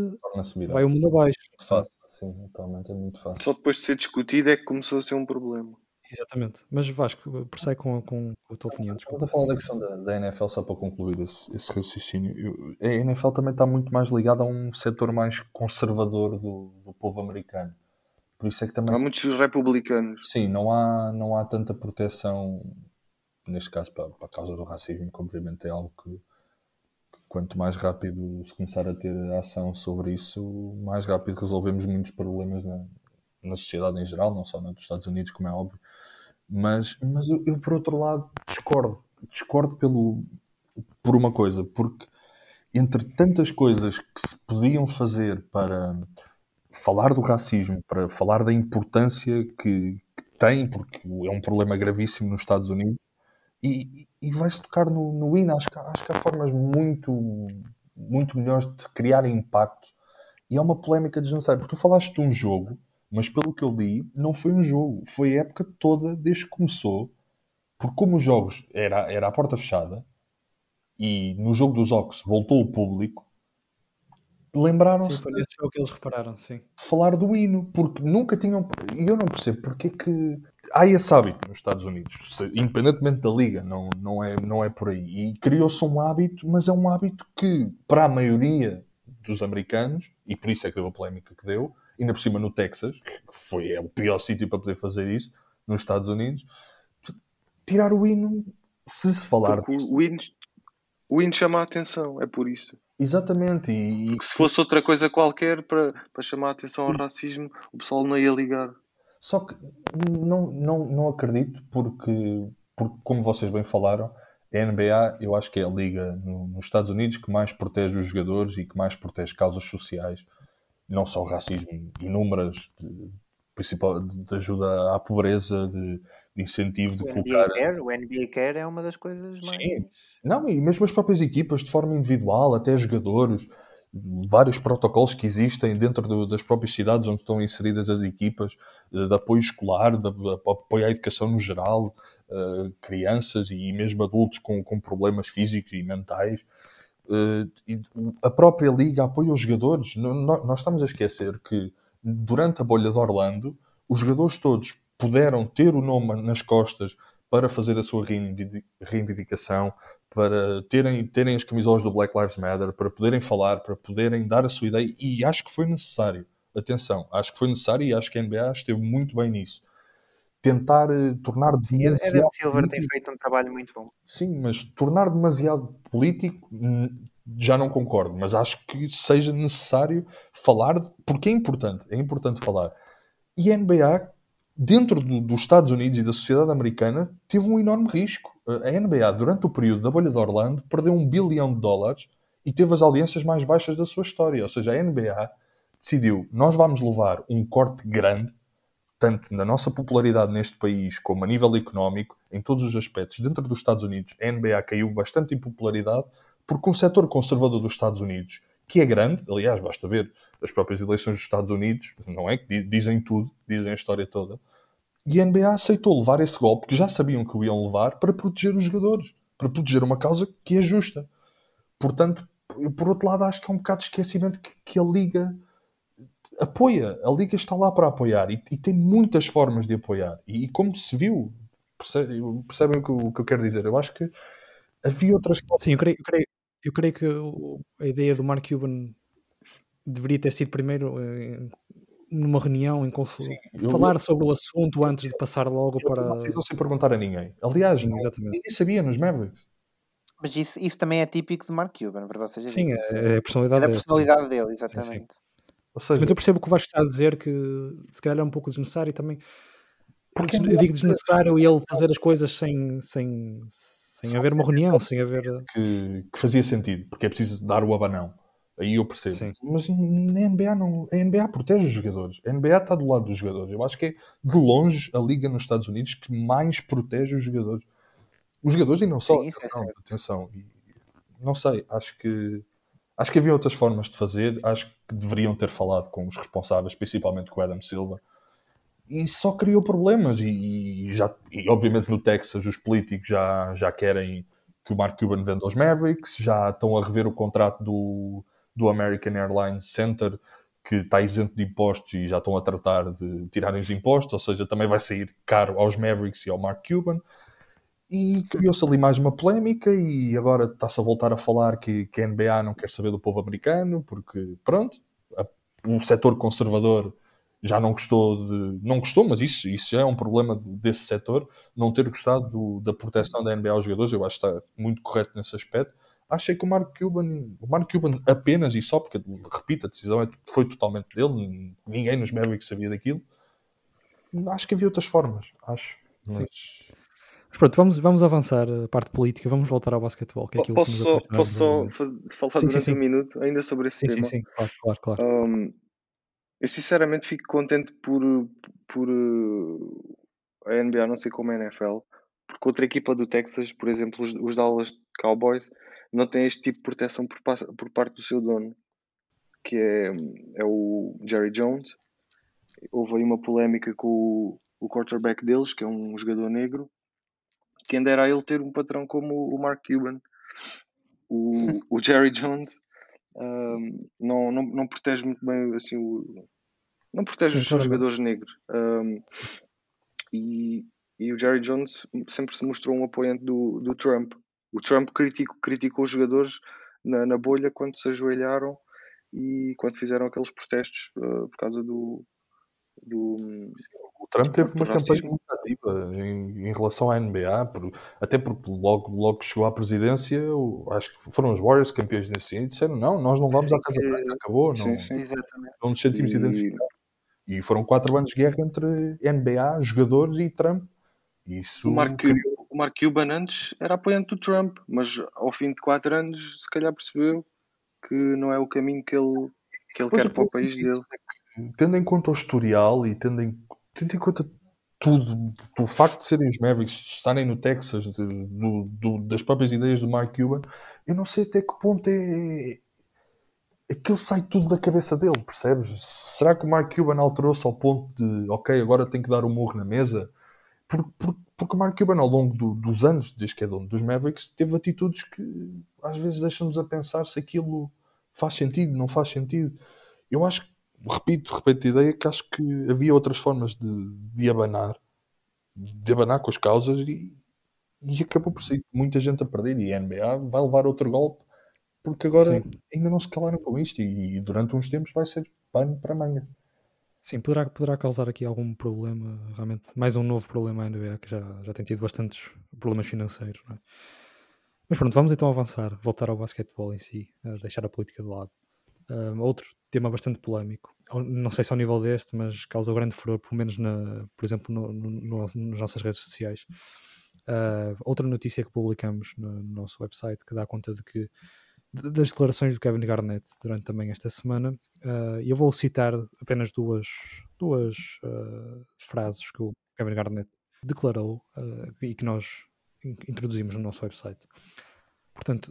vai o mundo abaixo. Fácil. Sim, atualmente é muito fácil. Só depois de ser discutido é que começou a ser um problema. Exatamente. Mas Vasco, prossegue com, com, com a tua opinião. Estou a falar da questão da, da, NFL, só para concluir esse, esse raciocínio. Eu, a NFL também está muito mais ligada a um setor mais conservador do, do povo americano. Por isso é que também. Há muitos republicanos. Sim, não há, não há tanta proteção, neste caso, para, para a causa do racismo, que obviamente é algo que quanto mais rápido se começar a ter ação sobre isso, mais rápido resolvemos muitos problemas na, na sociedade em geral, não só nos Estados Unidos, como é óbvio. Mas, mas eu, eu, por outro lado, discordo. Discordo pelo, por uma coisa, porque entre tantas coisas que se podiam fazer para falar do racismo, para falar da importância que, que tem, porque é um problema gravíssimo nos Estados Unidos, e, e vai-se tocar no, no hino. Acho que, acho que há formas muito, muito melhores de criar impacto. E é uma polémica desnecessária, porque tu falaste de um jogo, mas pelo que eu li, não foi um jogo, foi a época toda desde que começou, porque como os jogos era, era a porta fechada, e no jogo dos Ox voltou o público, lembraram-se foi nesse jogo que eles repararam, sim. de falar do hino, porque nunca tinham. E eu não percebo porque é que há esse hábito nos Estados Unidos, independentemente da liga, não, não, é, não é por aí. E criou-se um hábito, mas é um hábito que, para a maioria dos americanos, e por isso é que deu a polémica que deu, ainda por cima no Texas, que foi é o pior sítio para poder fazer isso, nos Estados Unidos, tirar o hino, se se falar disso. O hino, o hino chama a atenção, é por isso. Exatamente. E, se fosse outra coisa qualquer para, para chamar a atenção ao racismo, o pessoal não ia ligar. Só que não, não, não acredito, porque, porque, como vocês bem falaram, a NBA eu acho que é a liga no, nos Estados Unidos que mais protege os jogadores e que mais protege causas sociais, não só o racismo, inúmeras, de, principal, de ajuda à pobreza, de, de incentivo de o colocar. NBA Care, o NBA Care é uma das coisas Sim. mais. Não, e mesmo as próprias equipas, de forma individual, até jogadores vários protocolos que existem dentro do, das próprias cidades onde estão inseridas as equipas, de, de apoio escolar, de, de, apoio à educação no geral, uh, crianças e mesmo adultos com, com problemas físicos e mentais. Uh, e a própria liga apoia os jogadores. nós estamos a esquecer que durante a bolha de Orlando, os jogadores todos puderam ter o nome nas costas para fazer a sua reivindicação, para terem, terem as camisolas do Black Lives Matter, para poderem falar, para poderem dar a sua ideia, e acho que foi necessário. Atenção, acho que foi necessário e acho que a NBA esteve muito bem nisso. Tentar uh, tornar demasiado. Adam Silver tem feito um trabalho muito bom. Sim, mas tornar demasiado político já não concordo, mas acho que seja necessário falar, porque é importante, é importante falar. E a NBA dentro do, dos Estados Unidos e da sociedade americana, teve um enorme risco. A NBA, durante o período da bolha de Orlando, perdeu um bilhão de dólares e teve as audiências mais baixas da sua história. Ou seja, a NBA decidiu: nós vamos levar um corte grande, tanto na nossa popularidade neste país, como a nível económico, em todos os aspectos. Dentro dos Estados Unidos, a NBA caiu bastante em popularidade porque um setor conservador dos Estados Unidos, que é grande, aliás, basta ver as próprias eleições dos Estados Unidos, não é? Que dizem tudo, dizem a história toda. E a NBA aceitou levar esse golpe, que já sabiam que o iam levar, para proteger os jogadores, para proteger uma causa que é justa. Portanto, por outro lado, acho que é um bocado de esquecimento que, que a Liga apoia. A Liga está lá para apoiar e, e tem muitas formas de apoiar. E, e como se viu, percebe, percebem o que, o que, eu quero dizer? Eu acho que havia outras Sim, eu creio, eu creio, eu creio que a ideia do Mark Cuban deveria ter sido primeiro eh, numa reunião em Sim, falar eu... sobre o assunto antes de passar logo eu para. Não precisam sem perguntar a ninguém. Aliás, Sim, ninguém sabia nos Mavericks. Mas isso, isso também é típico de Mark Cuban, na verdade seja Sim, é, é, a personalidade, é a personalidade dele. dele exatamente. Sim, Ou seja, mas eu percebo o que o Vasco está a dizer, que se calhar é um pouco desnecessário também. Porque eu digo desnecessário ele fazer as coisas sem, sem, sem haver uma reunião, sem haver. Que, que fazia sentido, porque é preciso dar o abanão. Aí eu percebo. Sim. Mas na NBA não. A NBA protege os jogadores. A NBA está do lado dos jogadores. Eu acho que é de longe a liga nos Estados Unidos que mais protege os jogadores. Os jogadores e não só. Sim, atenção, é atenção. não sei, acho que acho que havia outras formas de fazer. Acho que deveriam ter falado com os responsáveis, principalmente com o Adam Silva. E só criou problemas. E, e já, e obviamente no Texas os políticos já, já querem que o Mark Cuban venda aos Mavericks, já estão a rever o contrato do, do American Airlines Center, que está isento de impostos e já estão a tratar de tirarem os impostos, ou seja, também vai sair caro aos Mavericks e ao Mark Cuban. E criou-se ali mais uma polémica e agora está-se a voltar a falar que, que a NBA não quer saber do povo americano, porque, pronto, a, o setor conservador já não gostou de. Não gostou, mas isso, isso já é um problema desse setor, não ter gostado do, da proteção da NBA aos jogadores. Eu acho que está muito correto nesse aspecto achei que o Mark Cuban, o Mark Cuban apenas e só, porque repito, a decisão é, foi totalmente dele, ninguém nos Mavericks sabia daquilo. Acho que havia outras formas, acho. Mas... mas... pronto, vamos, vamos avançar a parte política, vamos voltar ao basquetebol. Que é posso só, posso só falar sim, durante sim, um minuto ainda sobre esse sim, tema? Sim, sim, claro, claro. claro. Um, eu sinceramente fico contente por, por uh, a NBA não sei como a NFL, porque outra equipa do Texas, por exemplo, os, os Dallas Cowboys, não tem este tipo de proteção por, por parte do seu dono, que é, é o Jerry Jones. Houve aí uma polémica com o, o quarterback deles, que é um jogador negro, que ainda era ele ter um patrão como o Mark Cuban. O, o Jerry Jones um, não, não, não protege muito bem assim o, não protege os jogadores negros. Um, e, e o Jerry Jones sempre se mostrou um apoiante do, do Trump. O Trump criticou, criticou os jogadores na, na, bolha quando se ajoelharam e quando fizeram aqueles protestos uh, por causa do, do. O Trump teve uma campanha muito ativa em, em, relação à NBA, por, até porque logo, logo que chegou à presidência, eu, acho que foram os Warriors campeões nesse ano e disseram: não, nós não vamos à Casa Branca, acabou, não, sim, sim. não nos sentimos e... identificados. E foram quatro anos de guerra entre NBA, jogadores e Trump. Isso... O Mark, o Mark Cuban antes era apoiante do Trump, mas ao fim de quatro anos se calhar percebeu que não é o caminho que ele, que ele quer para o país dele. Tendo em conta o historial e tendo em, tendo em conta tudo, o facto de serem os Mavericks, estarem no Texas, de, do, do, das próprias ideias do Mark Cuban, eu não sei até que ponto é. Aquilo sai tudo da cabeça dele, percebes? Será que o Mark Cuban alterou-se ao ponto de, ok, agora tem que dar um morro na mesa? Porque, porque porque o Mark Cuban, ao longo do, dos anos, desde que é dono dos Mavericks, teve atitudes que às vezes deixam-nos a pensar se aquilo faz sentido, não faz sentido. Eu acho que, repito, repito a ideia, que acho que havia outras formas de, de abanar de abanar com as causas e, e acabou por ser muita gente a perder. E a NBA vai levar outro golpe porque agora Sim. ainda não se calaram com isto e, e durante uns tempos vai ser pano para manga. Sim, poderá, poderá causar aqui algum problema, realmente, mais um novo problema à NBA, que já, já tem tido bastantes problemas financeiros. É? Mas pronto, vamos então avançar, voltar ao basquetebol em si, deixar a política de lado. Outro tema bastante polémico, não sei se ao nível deste, mas causa grande furor, pelo menos, na, por exemplo, no, no, no, nas nossas redes sociais. Uh, outra notícia que publicamos no, no nosso website que dá conta de que das declarações do Kevin Garnett durante também esta semana. Uh, eu vou citar apenas duas, duas uh, frases que o Kevin Garnett declarou uh, e que nós introduzimos no nosso website. Portanto,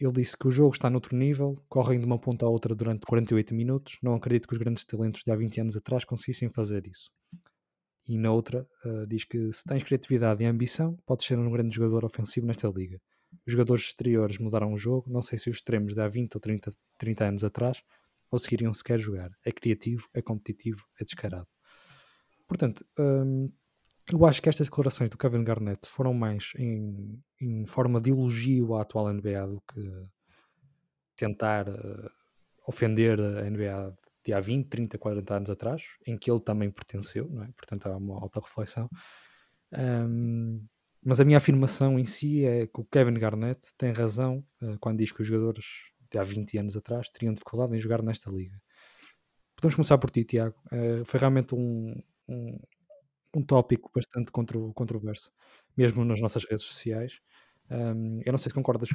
ele disse que o jogo está noutro nível, correm de uma ponta à outra durante 48 minutos. Não acredito que os grandes talentos de há 20 anos atrás conseguissem fazer isso. E na outra, diz que se tens criatividade e ambição, podes ser um grande jogador ofensivo nesta liga os jogadores exteriores mudaram o jogo. Não sei se os extremos de há 20 ou 30, 30 anos atrás conseguiriam sequer jogar. É criativo, é competitivo, é descarado. Portanto, hum, eu acho que estas declarações do Kevin Garnett foram mais em, em forma de elogio à atual NBA do que tentar uh, ofender a NBA de há 20, 30, 40 anos atrás, em que ele também pertenceu, é? portanto há uma alta reflexão. Um, mas a minha afirmação em si é que o Kevin Garnett tem razão uh, quando diz que os jogadores de há 20 anos atrás teriam dificuldade em jogar nesta liga. Podemos começar por ti, Tiago. Uh, foi realmente um, um tópico bastante contro, controverso, mesmo nas nossas redes sociais. Um, eu não sei se concordas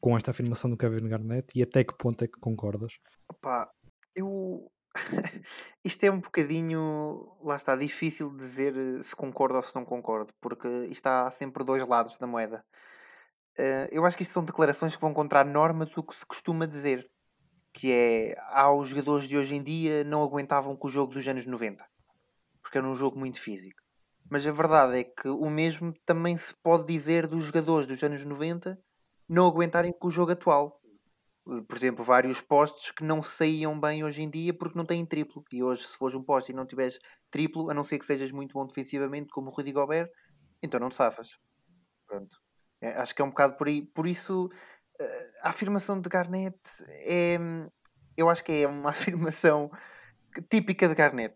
com esta afirmação do Kevin Garnett e até que ponto é que concordas? Opa, eu Isto é um bocadinho, lá está, difícil dizer eh, se concordo ou se não concordo, porque isto há sempre dois lados da moeda. Uh, eu acho que isto são declarações que vão contra a norma do que se costuma dizer, que é, há os jogadores de hoje em dia não aguentavam com o jogo dos anos 90, porque era um jogo muito físico. Mas a verdade é que o mesmo também se pode dizer dos jogadores dos anos 90 não aguentarem com o jogo atual por exemplo, vários postos que não saíam bem hoje em dia porque não têm triplo. E hoje, se fores um posto e não tiveres triplo, a não ser que sejas muito bom defensivamente, como o Rudy Gobert, então não te safas. Pronto. É, acho que é um bocado por aí. Por isso, eh, a afirmação de Garnett é. Eu acho que é uma afirmação típica de Garnett.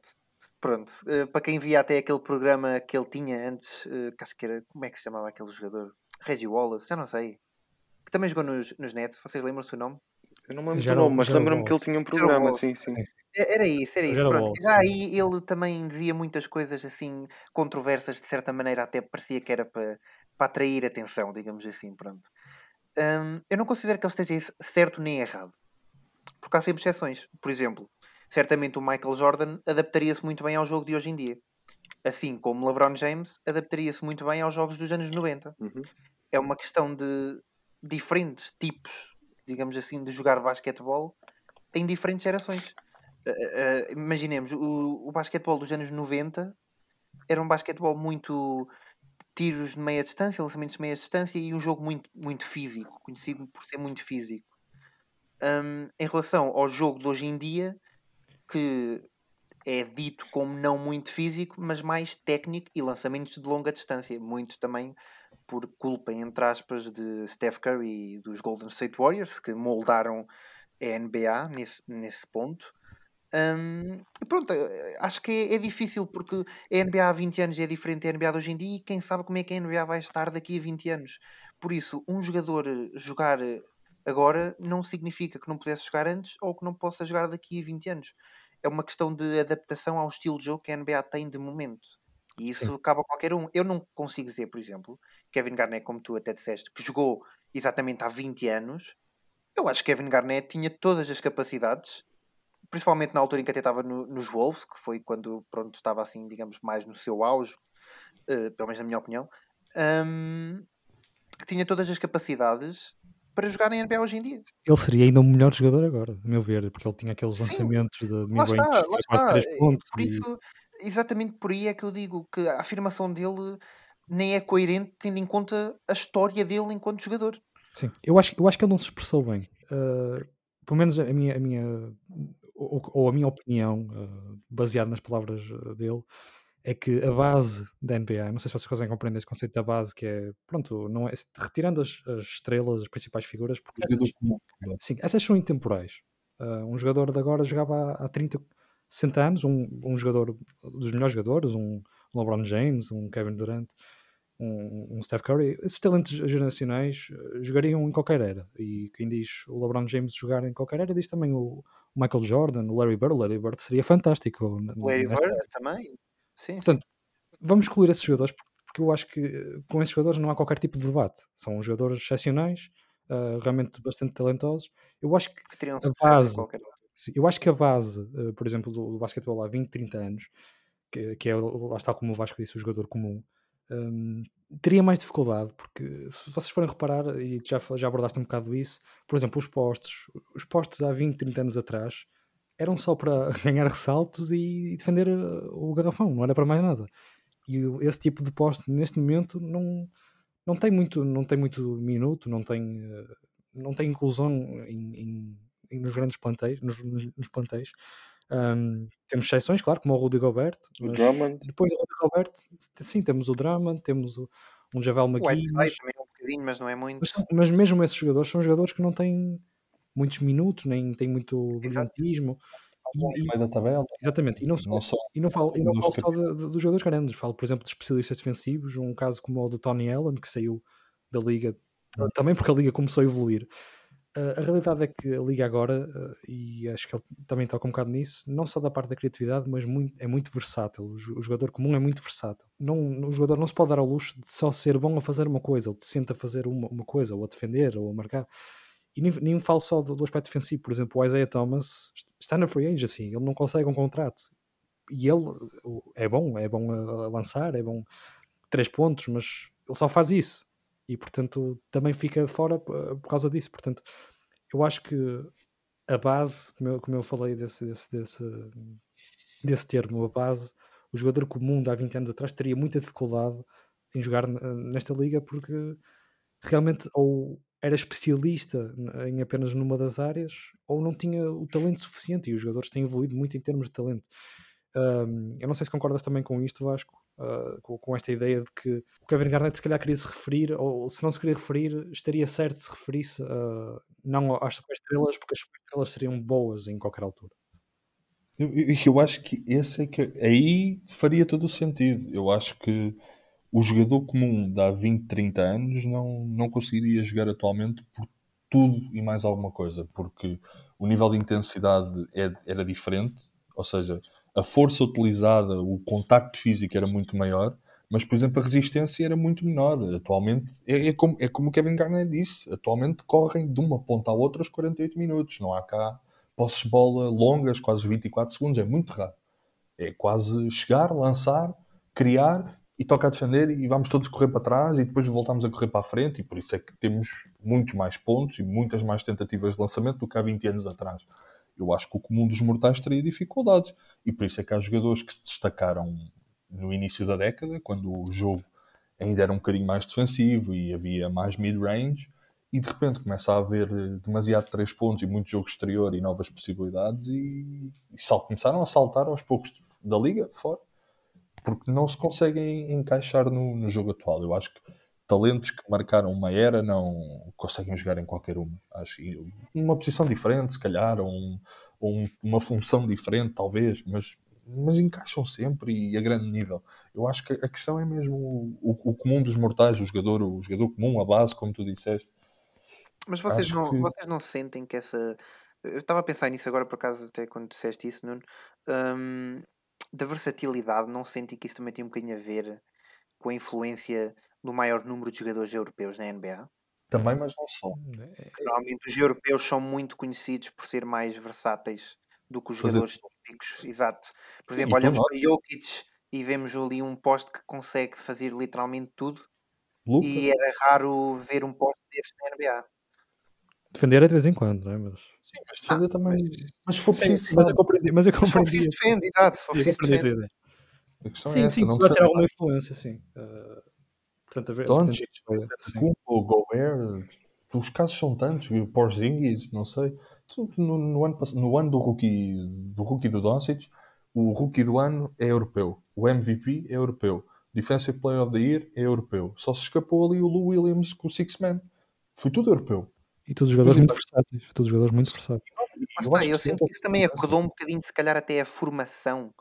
Pronto. Eh, para quem via até aquele programa que ele tinha antes, eh, que acho que era. Como é que se chamava aquele jogador? Reggie Wallace, já não sei que também jogou nos, nos Nets, vocês lembram-se o nome? Eu não me lembro o nome, mas lembro-me que ele tinha um programa, sim, sim. É, era isso, era isso. Pronto. Já aí ele também dizia muitas coisas assim controversas, de certa maneira, até parecia que era para, para atrair atenção, digamos assim. Pronto. Um, eu não considero que ele esteja certo nem errado, porque há sempre exceções. Por exemplo, certamente o Michael Jordan adaptaria-se muito bem ao jogo de hoje em dia, assim como LeBron James adaptaria-se muito bem aos jogos dos anos 90. Uhum. É uma questão de diferentes tipos, digamos assim, de jogar basquetebol em diferentes gerações. Uh, uh, imaginemos, o, o basquetebol dos anos 90 era um basquetebol muito tiros de meia distância, lançamentos de meia distância e um jogo muito, muito físico, conhecido por ser muito físico. Um, em relação ao jogo de hoje em dia, que é dito como não muito físico, mas mais técnico e lançamentos de longa distância, muito também por culpa, entre aspas, de Steph Curry e dos Golden State Warriors, que moldaram a NBA nesse, nesse ponto. Um, pronto, eh, acho que é, é, difícil porque a NBA há 20 anos é diferente da NBA de hoje em dia e quem sabe como é que a NBA vai estar daqui a 20 anos. Por isso, um jogador eh, jogar agora não significa que não pudesse jogar antes ou que não possa jogar daqui a 20 anos. É uma questão de adaptação ao estilo de jogo que a NBA tem de momento. E isso Sim. acaba qualquer um. Eu não consigo dizer, por exemplo, Kevin Garnett, como tu até disseste, que jogou exatamente há 20 anos. Eu acho que Kevin Garnett tinha todas as capacidades, principalmente na altura em que até estava no, nos Wolves, que foi quando pronto, estava assim, digamos, mais no seu auge, uh, pelo menos na minha opinião, um, que tinha todas as capacidades para jogar em NBA hoje em dia. Ele seria ainda um melhor jogador agora, a meu ver, porque ele tinha aqueles Sim, lançamentos de mid-range quase 3 pontos. Por isso, exatamente por aí é que eu digo que a afirmação dele nem é coerente tendo em conta a história dele enquanto jogador. Sim, eu acho, eu acho que ele não se expressou bem. Uh, pelo menos a minha, a minha ou, ou a minha opinião, uh, baseada nas palavras dele, é que a base da NBA, não sei se vocês conseguem compreender esse conceito da base, que é, pronto, não é, retirando as, as estrelas, as principais figuras, porque essas, sim, essas são intemporais. Uh, um jogador de agora jogava há, há 30, 60 anos, um, um jogador dos melhores jogadores, um LeBron James, um Kevin Durant, um, um Steph Curry, esses talentos geracionais eh, jogariam em qualquer era. E quem diz o LeBron James jogar em qualquer era, diz também o Michael Jordan, o Larry Bird. O Larry Bird seria fantástico. Larry Bird também. Sim, Portanto, vamos excluir esses jogadores porque eu acho que eh, com esses jogadores não há qualquer tipo de debate. São jogadores excepcionais, uh, realmente bastante talentosos. Eu acho que, que a base, eu acho que a base, uh, por exemplo, do, do basquetebol há 20, 30 anos, que, que é, lá está como o Vasco disse, o jogador comum, um, teria mais dificuldade, porque se vocês forem reparar, e já, já abordaste um bocado isso, por exemplo, os postes, os postes há 20, 30 anos atrás eram só para ganhar ressaltos e defender uh, o garrafão, não era para mais nada. E esse tipo de poste neste momento não, não tem muito não tem muito minuto, não tem uh, não tem inclusão em, em, nos grandes plantéis, nos, nos plantéis. Um, temos exceções, claro, como o Rudy Gobert. O Drummond. Depois do Rudy Gobert, sim, temos o Drummond, temos o, um Javel McGee. O mas, também é um bocadinho, mas não é muito. Mas, mas, mesmo esses jogadores são jogadores que não têm muitos minutos, nem têm muito brilhantismo. E, e, tabela. Exatamente, e não, não só, e não falo, e não falo só de, de, dos jogadores grandes, falo, por exemplo, de especialistas defensivos, um caso como o do Tony Allen, que saiu da liga, também porque a liga começou a evoluir, Uh, a realidade é que a Liga agora, uh, e acho que ele também toca um bocado nisso, não só da parte da criatividade, mas muito, é muito versátil. O, o, jogador comum é muito versátil. Não, o jogador não se pode dar ao luxo de só ser bom a fazer uma coisa, ou de senta a fazer uma, uma coisa, ou a defender, ou a marcar. E nem, nem falo só do, do, aspecto defensivo. Por exemplo, o Isaiah Thomas está na free agency, ele não consegue um contrato. E ele é bom, é bom a, lançar, é bom três pontos, mas ele só faz isso e portanto também fica de fora por, causa disso. Portanto, eu acho que a base, como eu, como eu falei desse, desse, desse, desse termo, a base, o jogador comum de há 20 anos atrás teria muita dificuldade em jogar nesta liga porque realmente ou era especialista em apenas numa das áreas ou não tinha o talento suficiente e os jogadores têm evoluído muito em termos de talento. Um, eu não sei se concordas também com isto, Vasco, uh, com, com, esta ideia de que o Kevin Garnett se calhar queria se referir, ou se não se queria referir, estaria certo se referisse uh, não às superestrelas, porque as superestrelas seriam boas em qualquer altura. Eu, eu acho que esse é que aí faria todo o sentido. Eu acho que o jogador comum de há 20, 30 anos não, não conseguiria jogar atualmente por tudo e mais alguma coisa, porque o nível de intensidade é, era diferente, ou seja, a força utilizada, o contacto físico era muito maior, mas, por exemplo, a resistência era muito menor. Atualmente, é, é, como, é como o Kevin Garnett disse, atualmente correm de uma ponta à outra os 48 minutos. Não há cá posses de bola longas, quase 24 segundos, é muito raro. É quase chegar, lançar, criar e toca a defender e vamos todos correr para trás e depois voltamos a correr para a frente e por isso é que temos muitos mais pontos e muitas mais tentativas de lançamento do que há 20 anos atrás eu acho que o comum dos mortais teria dificuldades. E por isso é que há jogadores que se destacaram no início da década, quando o jogo ainda era um bocadinho mais defensivo e havia mais mid-range, e de repente começa a haver demasiado três pontos e muito jogo exterior e novas possibilidades, e, e começaram a saltar aos poucos da liga fora, porque não se conseguem encaixar no, no jogo atual. Eu acho que talentos que marcaram uma era não conseguem jogar em qualquer uma. Acho uma posição diferente, se calhar, ou, um, ou uma função diferente, talvez, mas, mas encaixam sempre e a grande nível. Eu acho que a questão é mesmo o, o, comum dos mortais, o jogador, o jogador comum, a base, como tu disseste. Mas vocês não, que... vocês não sentem que essa. Eu estava a pensar nisso agora, por acaso, até quando disseste isso, Nuno. Um, da versatilidade, não sentem que isso também tem um bocadinho a ver com a influência do maior número de jogadores europeus na NBA. Também, mas não só. É, é normalmente os europeus são muito conhecidos por ser mais versáteis do que os Fazer... jogadores típicos. Exato. Por exemplo, olhamos para Jokic e vemos ali um poste que consegue fazer literalmente tudo. Luca. E era raro ver um poste desse na NBA. Defender é de vez em quando, não é? Mas... Sim, mas defender ah, também. Mas, mas se for preciso. Mas eu compreendi. Mas eu compreendi. Se for preciso, defende, exato. Se for preciso, defende. A questão sim, é essa. Sim, não pode ter alguma influência, sim. Uh, Portanto, a ver, Doncic, o Gobert, os casos são tantos, o Porzingis, não sei. No, no, ano, no ano do rookie do, rookie do Doncic, o rookie do ano é europeu, o MVP é europeu, Defensive Player of the Year é europeu. Só se escapou ali o Lou Williams com o Six Man. Foi tudo europeu. E todos os jogadores muito versáteis. Todos os jogadores muito versáteis. Mas está, eu sinto que isso também acordou um bocadinho, se calhar, até a formação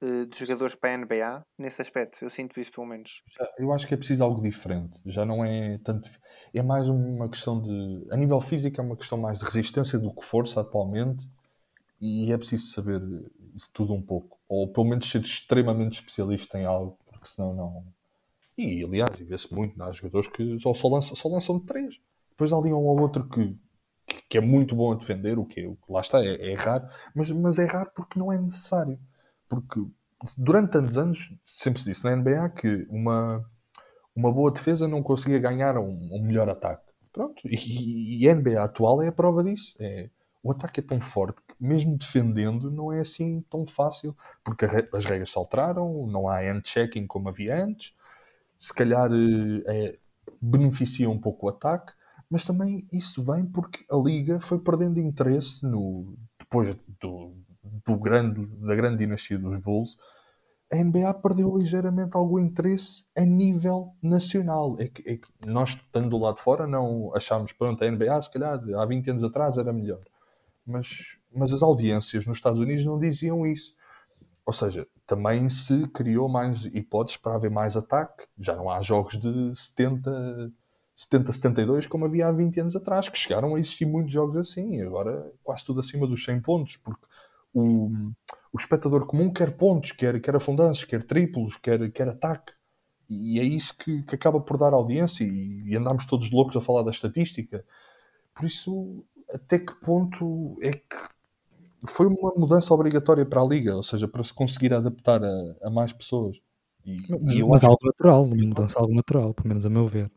uh, de jogadores para a NBA nesse aspecto. Eu sinto isso, pelo menos. Já, eu acho que é preciso algo diferente. Já não é tanto. É mais uma questão de. A nível físico, é uma questão mais de resistência do que força atualmente. E é preciso saber de tudo um pouco. Ou pelo menos ser extremamente especialista em algo, porque senão não. E aliás, vê-se muito, há jogadores que só, só, lançam, só lançam de três. Depois há ali um ou outro que, que é muito bom a defender, o que, o que lá está, é, é raro, mas, mas é raro porque não é necessário. Porque durante tantos anos sempre se disse na NBA que uma, uma boa defesa não conseguia ganhar um, um melhor ataque. Pronto, e, e, a NBA atual é a prova disso. É, o ataque é tão forte que, mesmo defendendo, não é assim tão fácil, porque as regras se alteraram, não há hand-checking como havia antes, se calhar é, beneficia um pouco o ataque, mas também isso vem porque a Liga foi perdendo interesse no, depois do, do grande, da grande dinastia dos Bulls. A NBA perdeu ligeiramente algum interesse a nível nacional. É que, é que nós, estando do lado de fora, não achámos, pronto, a NBA, se calhar, há 20 anos atrás era melhor. Mas, mas as audiências nos Estados Unidos não diziam isso. Ou seja, também se criou mais hipóteses para haver mais ataque. Já não há jogos de 70 70, 72, como havia há 20 anos atrás, que chegaram a existir muitos jogos assim, agora quase tudo acima dos 100 pontos, porque o, o espectador comum quer pontos, quer, quer afundanços, quer triplos, quer, quer ataque. E é isso que, que acaba por dar audiência e, e andamos todos loucos a falar da estatística. Por isso, até que ponto é que foi uma mudança obrigatória para a liga, ou seja, para se conseguir adaptar a, a mais pessoas. E, mas, e mas algo natural, uma mudança algo natural, pelo menos a meu ver.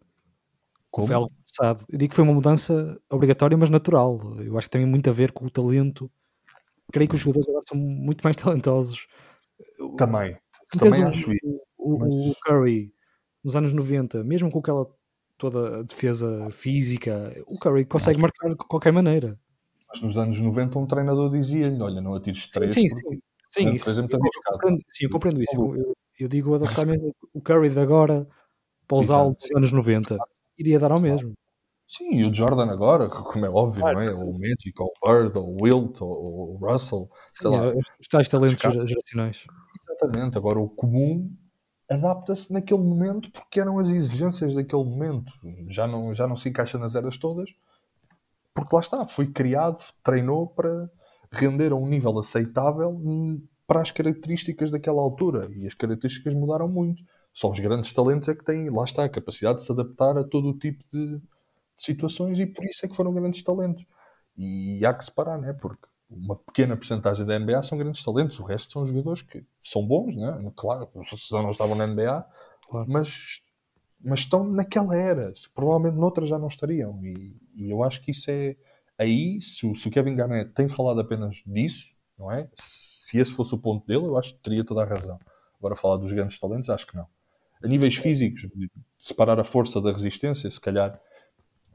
Como? Foi algo forçado. Eu digo que foi uma mudança obrigatória, mas natural. Eu acho que tem muito a ver com o talento. Creio que os jogadores agora são muito mais talentosos. Também. Também acho isso. O, mas... o, Curry, nos anos 90, mesmo com aquela toda a defesa física, o Curry consegue marcar de qualquer maneira. Mas nos anos 90 um treinador dizia-lhe, olha, não atires três. Sim, sim. Sim, isso, eu, compreendo, sim, eu compreendo isso. Eu, eu digo adaptar mesmo o Curry de agora para usá-lo dos anos 90 iria dar ao mesmo. Sim, e o Jordan agora, como é óbvio, não é? O Magic, ou o Bird, ou o Wilt, ou o Russell, sei Sim, lá. Os tais talentos geracionais. Exatamente. Agora, o comum adapta-se naquele momento porque eram as exigências daquele momento. Já não, já não se encaixa nas eras todas, porque lá está, foi criado, treinou para render a um nível aceitável para as características daquela altura. E as características mudaram muito. Só os grandes talentos é que têm, lá está, a capacidade de se adaptar a todo o tipo de, de situações e por isso é que foram grandes talentos. E há que separar, né? Porque uma pequena porcentagem da NBA são grandes talentos, o resto são jogadores que são bons, né? claro, se não estavam na NBA, claro. mas, mas estão naquela era, provavelmente noutras já não estariam. E, e eu acho que isso é aí, se o, se o, Kevin Garnett tem falado apenas disso, não é? Se esse fosse o ponto dele, eu acho que teria toda a razão. Agora, falar dos grandes talentos, acho que não a níveis físicos, de separar a força da resistência, se calhar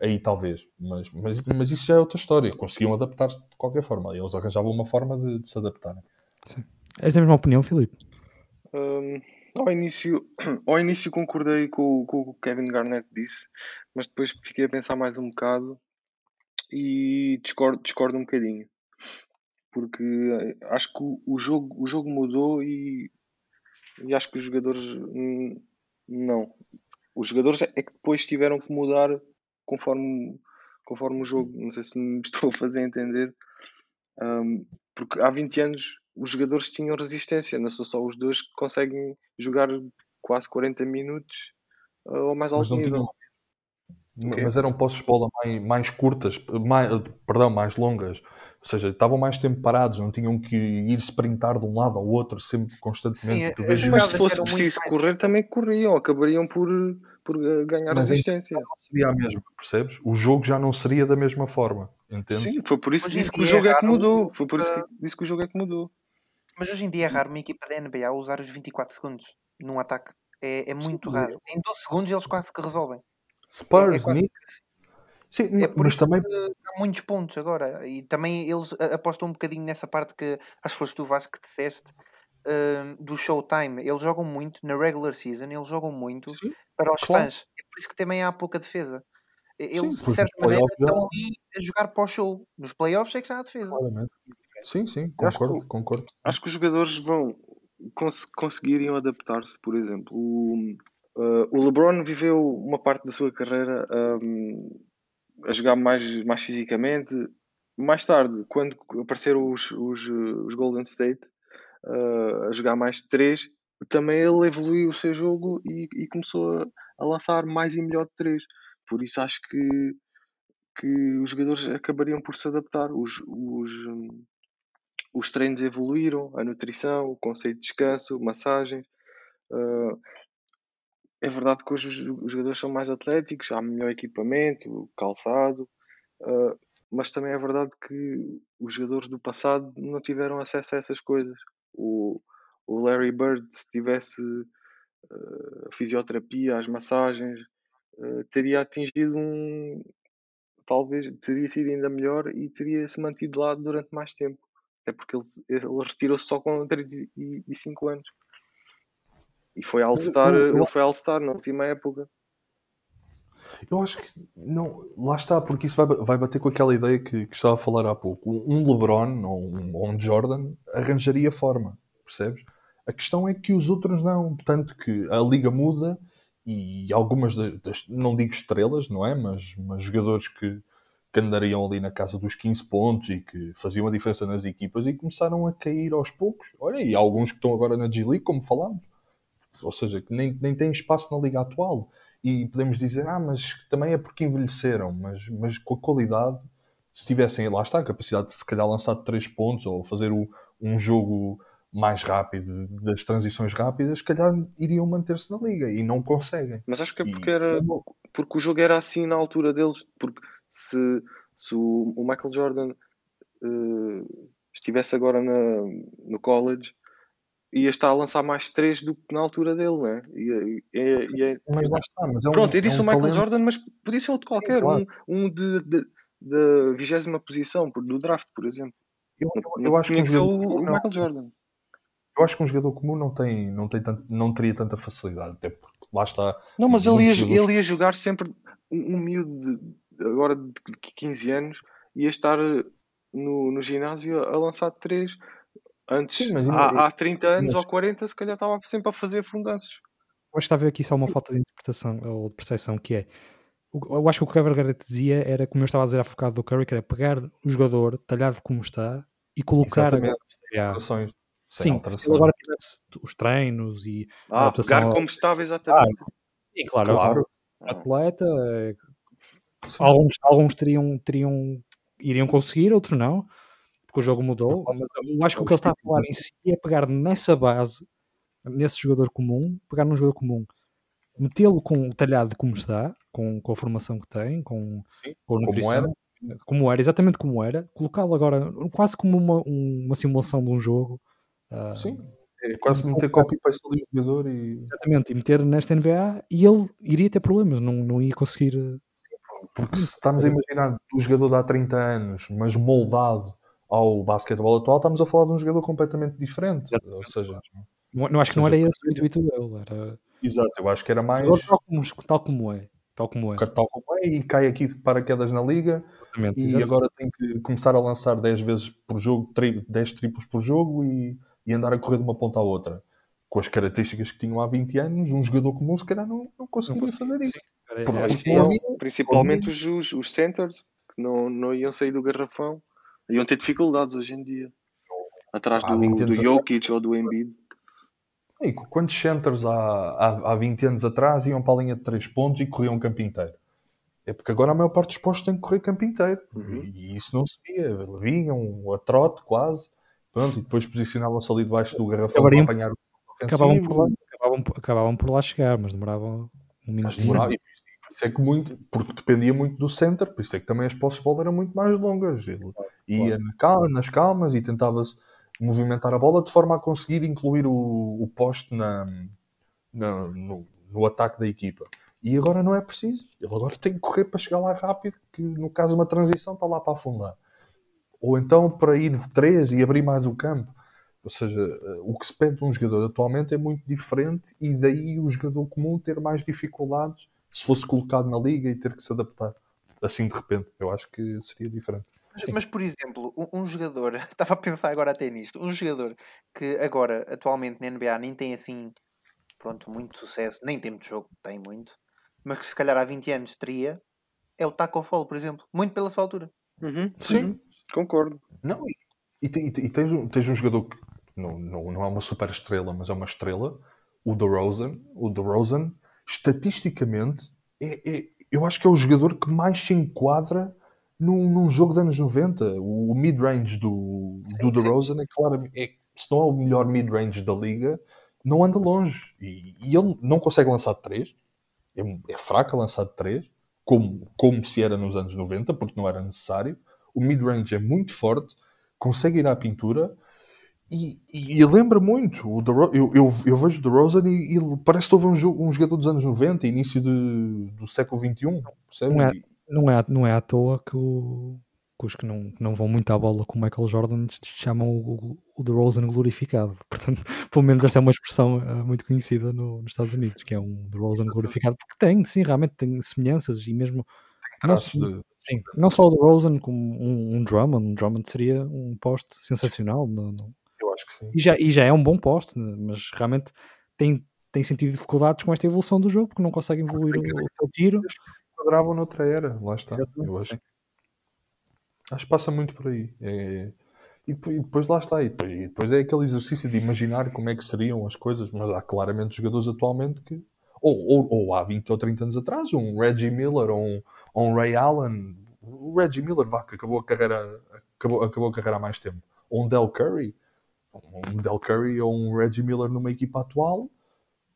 aí talvez, mas, mas, mas isso já é outra história. Conseguiam adaptar-se de qualquer forma, eles arranjavam uma forma de, de se adaptarem. Sim. És da mesma opinião, Filipe? Um, ao, início, ao início concordei com, com o que o Kevin Garnett disse, mas depois fiquei a pensar mais um bocado e discordo, discordo um bocadinho. Porque eh, acho que o, o jogo, o jogo mudou e, e acho que os jogadores hum, não. Os jogadores é que depois tiveram que mudar conforme, conforme o jogo. Não sei se me estou a fazer entender. Um, porque há 20 anos os jogadores tinham resistência, não são só os dois que conseguem jogar quase 40 minutos uh, ou mais alto nível. Tinham... Mas eram posses de bola mais, mais curtas, mais, perdão, mais longas. Ou seja, estavam mais tempo parados, não tinham que ir sprintar de um lado ao outro sempre, constantemente. Sim, é, mas se fosse preciso correr, também corriam, acabariam por, por eh, ganhar mas resistência. Não seria a mesma, percebes? O jogo já não seria da mesma forma, entende? Sim, foi por isso que disse que o jogo é, é que mudou. Foi por isso que disse que o jogo é que mudou. Mas hoje em dia é raro uma equipa da NBA usar os 24 segundos num ataque. É, é muito Sim, raro. Em 12 segundos eles quase que resolvem. Spurs, é, é Knicks, Sim, é por mas também. Há muitos pontos agora. E também eles apostam um bocadinho nessa parte que acho que foste tu, Vasco, que disseste uh, do Showtime, eles jogam muito na regular season, eles jogam muito Sim, para os claro. fãs. É por isso que também há pouca defesa. Eles, Sim, de certa maneira, estão ali a jogar para o show. Nos playoffs é que já há defesa. Claramente. Sim, sim, concordo, acho que, concordo. Acho que os jogadores vão cons conseguiriam adaptar-se, por exemplo. O, uh, o LeBron viveu uma parte da sua carreira um, a jogar mais, mais fisicamente. Mais tarde, quando apareceram os, os, os Golden State uh, a jogar mais de 3, também ele evoluiu o seu jogo e, e começou a, a, lançar mais e melhor de 3. Por isso acho que, que os jogadores acabariam por se adaptar. Os, os, os treinos evoluíram, a nutrição, o conceito de descanso, massagens. Uh, é verdade que hoje os jogadores são mais atléticos, há melhor equipamento, calçado, uh, mas também é verdade que os jogadores do passado não tiveram acesso a essas coisas. O, o Larry Bird, se tivesse uh, a fisioterapia, as massagens, teria atingido um. Talvez teria sido ainda melhor e teria se mantido lá durante mais tempo. Até porque ele, ele retirou-se só com 35 anos. E foi All-Star, ele foi All-Star na última época. Eu acho que não, lá está, porque isso vai, vai bater com aquela ideia que, que estava a falar há pouco. Um LeBron ou um, ou um Jordan arranjaria forma, percebes? A questão é que os outros não, tanto que a liga muda e algumas das, não digo estrelas, não é? Mas, mas jogadores que, que andariam ali na casa dos 15 pontos e que faziam a diferença nas equipas e começaram a cair aos poucos. Olha, e alguns que estão agora na G-League, como falámos. Ou seja, que nem, nem têm espaço na liga atual. E podemos dizer, ah, mas também é porque envelheceram. Mas, mas com a qualidade, se tivessem, lá está, a capacidade de se calhar lançar 3 pontos ou fazer o, um jogo mais rápido, das transições rápidas, se calhar iriam manter-se na liga e não conseguem. Mas acho que é porque, e... era, porque o jogo era assim na altura deles. Porque se, se o, o Michael Jordan uh, estivesse agora na, no college, ia estar a lançar mais três do que na altura dele, né? E, e, e, é, mas lá está, mas é um, Pronto, eu disse é um o Michael talento. Jordan, mas podia ser outro qualquer, Sim, claro. um, um de, de, de vigésima posição do draft, por exemplo. Eu, eu, eu acho que, um o, o Michael Jordan. Eu acho que um jogador comum não, tem, não, tem tanto, não teria tanta facilidade, até porque lá está. Não, mas ele ia, jogadores... ele ia jogar sempre um, um miúdo de, agora de 15 anos, ia estar eh, no, no ginásio a lançar 3. Antes, Sim, mas, há, há 30 anos mas... ou 40, se calhar estava sempre a fazer fundanças. Eu acho que está a ver aqui só uma falta de interpretação ou de percepção, que é eu acho que o que o Kevin Garrett dizia era, como eu estava a dizer há bocado do Curry, que era pegar o jogador talhado como está e colocar Exatamente. Sim, se ele agora tivesse os treinos e ah, pegar como estava exatamente. Ah, sim, claro, claro. atleta, eh, Alguns, alguns teriam, teriam, iriam conseguir, outros não, porque o jogo mudou. Mas eu acho que o que ele está a falar em si é pegar nessa base, nesse jogador comum, pegar num jogador comum, metê-lo com o talhado como está, com, com a formação que tem, com, Sim, com a nutrição. Como era. como era, exatamente como era, colocá-lo agora quase como uma, uma simulação de um jogo. Uh, Sim, é quase meter copy paste ali o jogador e. Exatamente, e meter nesta NBA e ele iria ter problemas, não, não ia conseguir porque se estamos a imaginar o jogador de há 30 anos, mas moldado ao basquetebol atual, estamos a falar de um jogador completamente diferente. Ou seja, não, não acho que não era esse o intuito dele. Era... Exato, eu acho que era mais. Tal como, tal como é. Tal como é. Tal como é e cai aqui de paraquedas na liga Exatamente, e exatamente. agora tem que começar a lançar 10 vezes por jogo, 10 triplos por jogo e, e andar a correr de uma ponta à outra. Com as características que tinham há 20 anos, um jogador comum se calhar não, não conseguiria não fazer isso. É, principalmente os, os, os centers que não, não iam sair do garrafão, iam ter dificuldades hoje em dia. Atrás do, do Jokic ou do Embiid. E quantos centers há, há, há 20 anos atrás iam para a linha de 3 pontos e corriam o campo inteiro? É porque agora a maior parte dos postos tem que correr campo inteiro. Uhum. E isso não se via. Vinham a trote quase. Pronto, e depois posicionavam-se ali debaixo do garrafão para apanhar o acabavam por, lá, acabavam, acabavam por lá chegar, mas demoravam um minuto. Mas demorava, isso é que muito, porque dependia muito do center, por isso é que também as posses de bola eram muito mais longas. Ele ia na calma, nas calmas e tentava-se movimentar a bola de forma a conseguir incluir o, o poste na, na no, no, ataque da equipa. E agora não é preciso. Ele agora tem que correr para chegar lá rápido, que no caso de uma transição está lá para afundar. Ou então para ir três e abrir mais o campo. Ou seja, eh, o que se pede de um jogador atualmente é muito diferente e daí o jogador comum ter mais dificuldades se fosse colocado na liga e ter que se adaptar assim de repente. Eu acho que seria diferente. Mas, mas, por exemplo, um, um, jogador, estava a pensar agora até nisto, um jogador que agora, atualmente na NBA, nem tem assim, pronto, muito sucesso, nem tem muito jogo, tem muito, mas que se calhar há 20 anos teria, é o Taco Fall, por exemplo, muito pela sua altura. Uhum, Sim, uhum. concordo. Não, e, e, e, e, tens, um, tens um jogador que não, não, não é uma super estrela, mas é uma estrela, o DeRozan. O DeRozan, estatisticamente, é, é, eu acho que é o jogador que mais se enquadra num, num jogo dos anos 90. O, o mid-range do, do DeRozan é claramente, é, se não é o melhor mid-range da liga, não anda longe. E, e, ele não consegue lançar de 3, é, é fraco a lançar de 3, como, como se era nos anos 90, porque não era necessário. O mid-range é muito forte, consegue ir à pintura e, e, e lembra muito. O eu, eu, eu vejo o DeRozan e, e parece que houve um, um jogador dos anos 90, início de, do século XXI. Percebe? Não é, não, é, à toa que, o, que os que não, não vão muito à bola com o Michael Jordan chamam o, o DeRozan glorificado. Portanto, pelo menos essa é uma expressão uh, muito conhecida no, nos Estados Unidos, que é um DeRozan glorificado, porque tem, sim, realmente tem semelhanças e mesmo. Não, de... sim, não só o DeRozan, como um, um Drummond. Um Drummond seria um poste sensacional no, no acho que sim. E já, e já é um bom poste, né? mas realmente tem, tem sentido dificuldades com esta evolução do jogo porque não consegue evoluir o, seu tiro. Quadravam noutra era, lá está. Eu acho, acho que passa muito por aí. É... E, depois, e depois lá está. E depois, e depois, é aquele exercício de imaginar como é que seriam as coisas, mas há claramente jogadores atualmente que. Ou, ou, ou há 20 ou 30 anos atrás, um Reggie Miller ou um, ou um Ray Allen. O Reggie Miller, vá, que acabou a carreira, acabou, acabou a carreira há mais tempo. Ou um Del Curry um Del Curry ou um Reggie Miller numa equipa atual,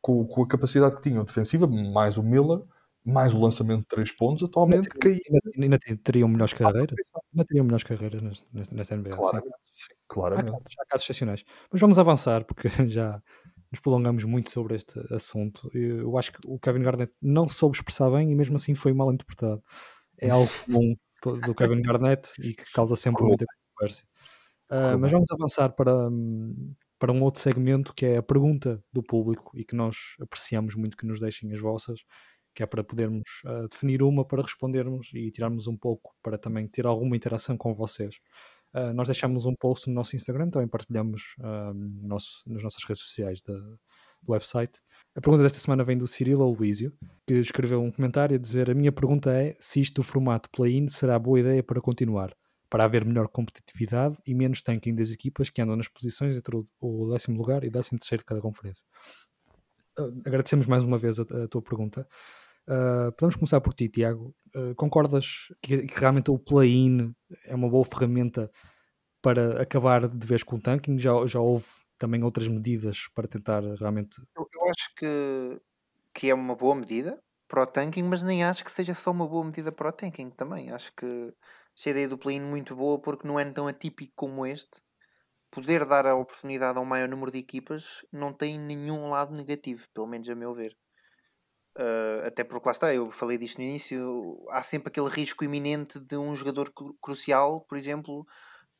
com, com a capacidade que tinham defensiva, mais o Miller, mais o lançamento de 3 pontos, atualmente ainda, ainda, ainda teriam melhores carreiras. Ainda teriam melhores carreiras nesta, nesta NBA. Claramente. Sim. claramente. Há, há casos excepcionais. Mas vamos avançar, porque já nos prolongamos muito sobre este assunto. Eu acho que o Kevin Garnett não soube expressar bem e mesmo assim foi mal interpretado. É algo comum do Kevin Garnett e que causa sempre muita conversa. Uh, mas vamos avançar para, para um outro segmento que é a pergunta do público e que nós apreciamos muito que nos deixem as vossas, que é para podermos uh, definir uma para respondermos e tirarmos um pouco para também ter alguma interação com vocês. Uh, nós deixamos um post no nosso Instagram, também partilhamos no nosso, nas nossas redes sociais do website. A pergunta desta semana vem do Cirilo Aloísio, que escreveu um comentário a dizer: A minha pergunta é se isto, o formato play-in, será boa ideia para continuar para haver melhor competitividade e menos tanking das equipas que andam nas posições entre o décimo lugar e décimo terceiro de cada conferência. Uh, agradecemos mais uma vez a, a tua pergunta. Uh, podemos começar por ti, Tiago. Uh, concordas que, que, realmente o play-in é uma boa ferramenta para acabar de vez com o tanking? Já, já houve também outras medidas para tentar realmente. Eu, eu acho que, que é uma boa medida para o tanking, mas nem acho que seja só uma boa medida para o tanking também. Acho que Achei a ideia do play-in muito boa porque num ano tão atípico como este, poder dar a oportunidade a um maior número de equipas não tem nenhum lado negativo, pelo menos a meu ver. Uh, até porque lá está, eu falei disto no início, há sempre aquele risco iminente de um jogador crucial, por exemplo,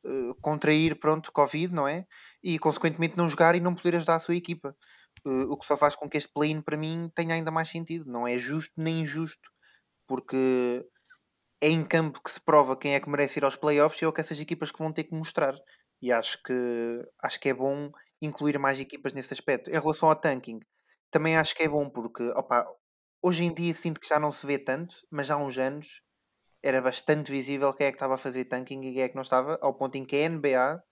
uh, contrair pronto, Covid, não é? E consequentemente não jogar e não poder ajudar a sua equipa. Uh, o que só faz com que este play-in para mim tenha ainda mais sentido. Não é justo nem injusto, porque é em campo que se prova quem é que merece ir aos playoffs e é o que essas equipas que vão ter que mostrar. E acho que, acho que é bom incluir mais equipas nesse aspecto. Em relação ao tanking, também acho que é bom porque opa, hoje em dia sinto que já não se vê tanto, mas há uns anos era bastante visível quem é que estava a fazer tanking e quem é que não estava, ao ponto em que a NBA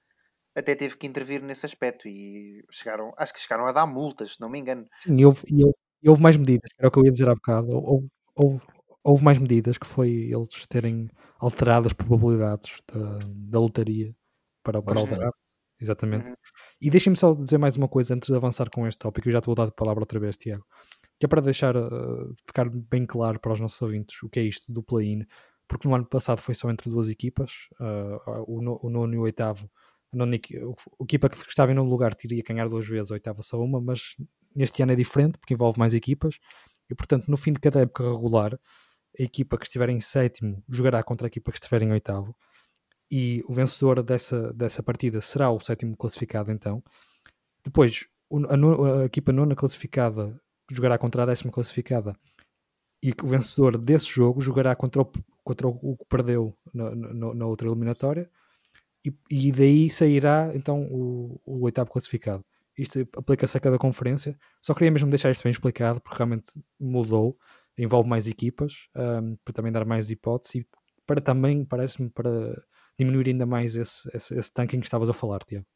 até teve que intervir nesse aspecto e chegaram, acho que chegaram a dar multas, se não me engano. Sim, e houve, e houve, e houve mais medidas, era o que eu ia dizer há bocado. Houve, houve, houve mais medidas que foi eles terem alterado as probabilidades da, da lotaria para, para o draft. Exatamente. Uhum. E deixem-me só dizer mais uma coisa antes de avançar com este tópico. Eu já te vou dar a palavra outra vez, Tiago. Que é para deixar uh, ficar bem claro para os nossos ouvintes o que é isto do play-in, porque no ano passado foi só entre duas equipas, uh, o, no, o nono e o oitavo. A, nona, equipa que estava em nono lugar teria ganhar duas vezes, a oitava só uma, mas neste ano é diferente porque envolve mais equipas e, portanto, no fim de cada época regular, a equipa que estiver em sétimo jogará contra a equipa que estiver em oitavo. e o vencedor dessa, dessa partida será o sétimo classificado, então. Depois, a, a equipa nona classificada jogará contra a décima classificada e o vencedor desse jogo jogará contra o, contra o que perdeu na, na, na outra eliminatória e, e, daí sairá então o, o oitavo classificado. Isto aplica-se a cada conferência. Só queria mesmo deixar isto bem explicado porque realmente mudou, envolve mais equipas um, para também dar mais hipóteses e para também, parece-me, para diminuir ainda mais esse, esse, esse tanking que estavas a falar, Tiago.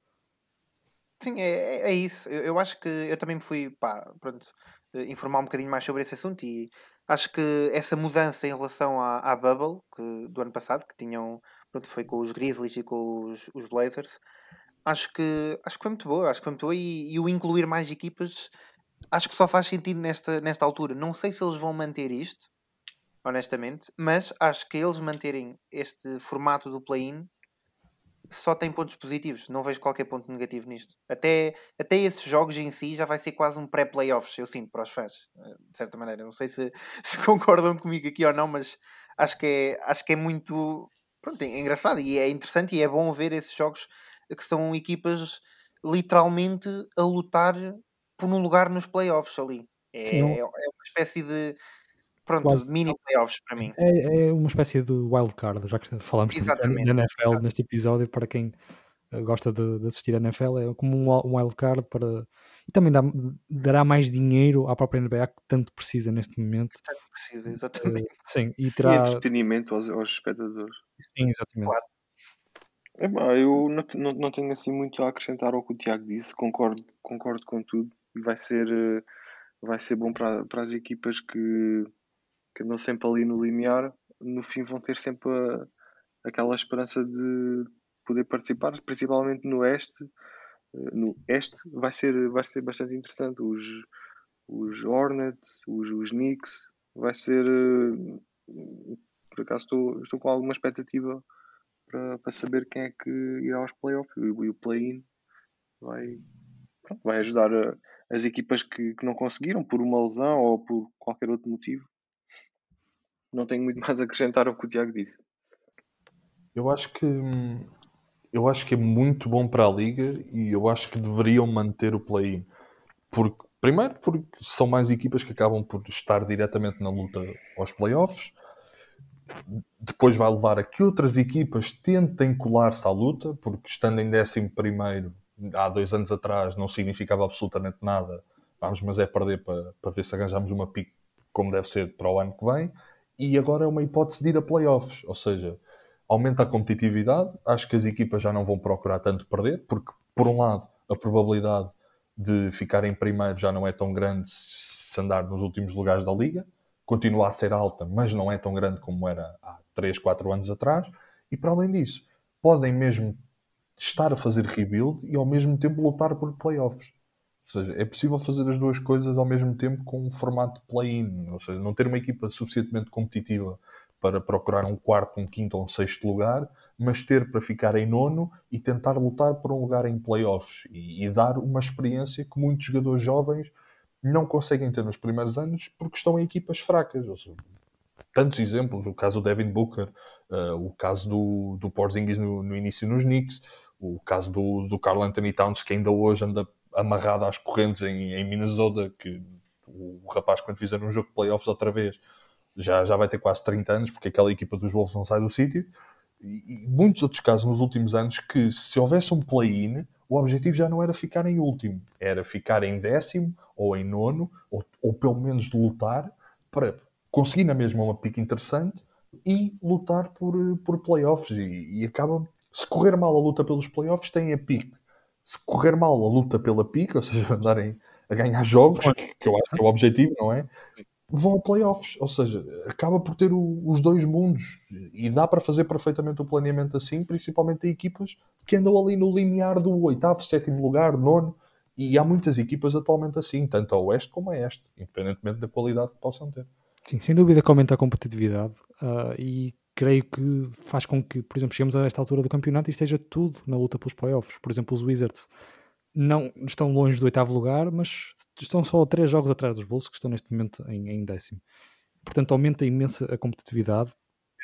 Sim, é, é, é isso. Eu, eu, acho que eu também me fui, pá, pronto, informar um bocadinho mais sobre esse assunto e acho que essa mudança em relação à, à Bubble que, do ano passado, que tinham, pronto, foi com os Grizzlies e com os, os Blazers, acho que, acho que foi muito boa, acho que foi muito boa e, e, o incluir mais equipas acho que só faz sentido nesta, nesta altura. Não sei se eles vão manter isto, honestamente, mas acho que eles manterem este formato do play-in só tem pontos positivos, não vejo qualquer ponto negativo nisto. Até, até esses jogos em si já vai ser quase um pré-playoffs, eu sinto, para os fãs, eh, de certa maneira. Não sei se, se concordam comigo aqui ou não, mas acho que é, acho que é muito pronto, é engraçado e é interessante e é bom ver esses jogos que são equipas literalmente a lutar por um lugar nos playoffs ali. É, é, é uma espécie de pronto, Quase. mini playoffs para mim. É, é uma espécie de wild card, já que falamos Exatamente. da NFL Exatamente. neste episódio, para quem eh, gosta de, de, assistir a NFL, é como um wild card para e também dá, dará mais dinheiro à própria NBA que tanto precisa neste momento. Tanto precisa, exatamente. Uh, sim, e, terá... e entretenimento aos, aos espectadores. Sim, exatamente. Claro. É, eu não, não, não, tenho assim muito a acrescentar ao que o Tiago disse, concordo, concordo com tudo. Vai ser, eh, vai ser bom para, para as equipas que, que andam sempre ali no limiar, no fim vão ter sempre a, aquela esperança de poder participar, principalmente no Oeste. Eh, no Este vai ser, vai ser bastante interessante. Os, os Hornets, os, os Knicks, vai ser. Eh, por acaso estou, estou com alguma expectativa para, para saber quem é que irá aos playoffs e, o play-in vai, vai ajudar a, as equipas que, que não conseguiram por uma lesão ou por qualquer outro motivo não tenho muito mais a acrescentar ao que o Tiago disse. Eu acho que eu acho que é muito bom para a liga e eu acho que deveriam manter o play-in. Porque, primeiro, porque são mais equipas que acabam por estar diretamente na luta aos playoffs. Depois vai levar a que outras equipas tentem colar-se à luta, porque estando em 11 primeiro há dois anos atrás não significava absolutamente nada. Vamos, mas é perder para, para ver se arranjamos uma pique como deve ser para o ano que vem e agora é uma hipótese de ir a playoffs, ou seja, aumenta a competitividade. Acho que as equipas já não vão procurar tanto perder, porque, por um lado, a probabilidade de ficar em primeiro já não é tão grande se andar nos últimos lugares da liga. Continua a ser alta, mas não é tão grande como era há 3, 4 anos atrás. E para além disso, podem mesmo estar a fazer rebuild e ao mesmo tempo lutar por playoffs. Ou seja, é possível fazer as duas coisas ao mesmo tempo com um formato play-in. Ou seja, não ter uma equipa suficientemente competitiva para procurar um quarto, um quinto ou um sexto lugar, mas ter para ficar em nono e tentar lutar por um lugar em playoffs e, e dar uma experiência que muitos jogadores jovens não conseguem ter nos primeiros anos porque estão em equipas fracas. Seja, tantos exemplos, o caso do Devin Booker, uh, o caso do, do Porzingis no, no, início nos Knicks, o caso do, do Carl Anthony Towns que ainda hoje anda amarrado às correntes em, em Minnesota, que o, rapaz, quando fizer um jogo de playoffs outra vez, já, já vai ter quase 30 anos, porque aquela equipa dos Wolves não sai do sítio. E, e muitos outros casos nos últimos anos que, se houvesse um play-in, o objetivo já não era ficar em último, era ficar em décimo ou em nono, ou, ou pelo menos lutar para conseguir na mesma uma pique interessante e lutar por, por playoffs. E, e acaba, se correr mal a luta pelos playoffs, tem a pique se correr mal a luta pela pica, ou seja, andarem a ganhar jogos, que eu acho que é o objetivo, não é? Vão a playoffs, ou seja, acaba por ter o, os dois mundos e dá para fazer perfeitamente o planeamento assim, principalmente em equipas que andam ali no limiar do oitavo, sétimo lugar, nono, e há muitas equipas atualmente assim, tanto a oeste como a este, independentemente da qualidade que possam ter. Sim, sem dúvida que aumenta a competitividade uh, e creio que faz com que, por exemplo, chegamos a esta altura do campeonato e esteja tudo na luta pelos playoffs. Por exemplo, os Wizards não estão longe do oitavo lugar, mas estão só três jogos atrás dos Bulls, que estão neste momento em, em décimo. Portanto, aumenta imensa a competitividade.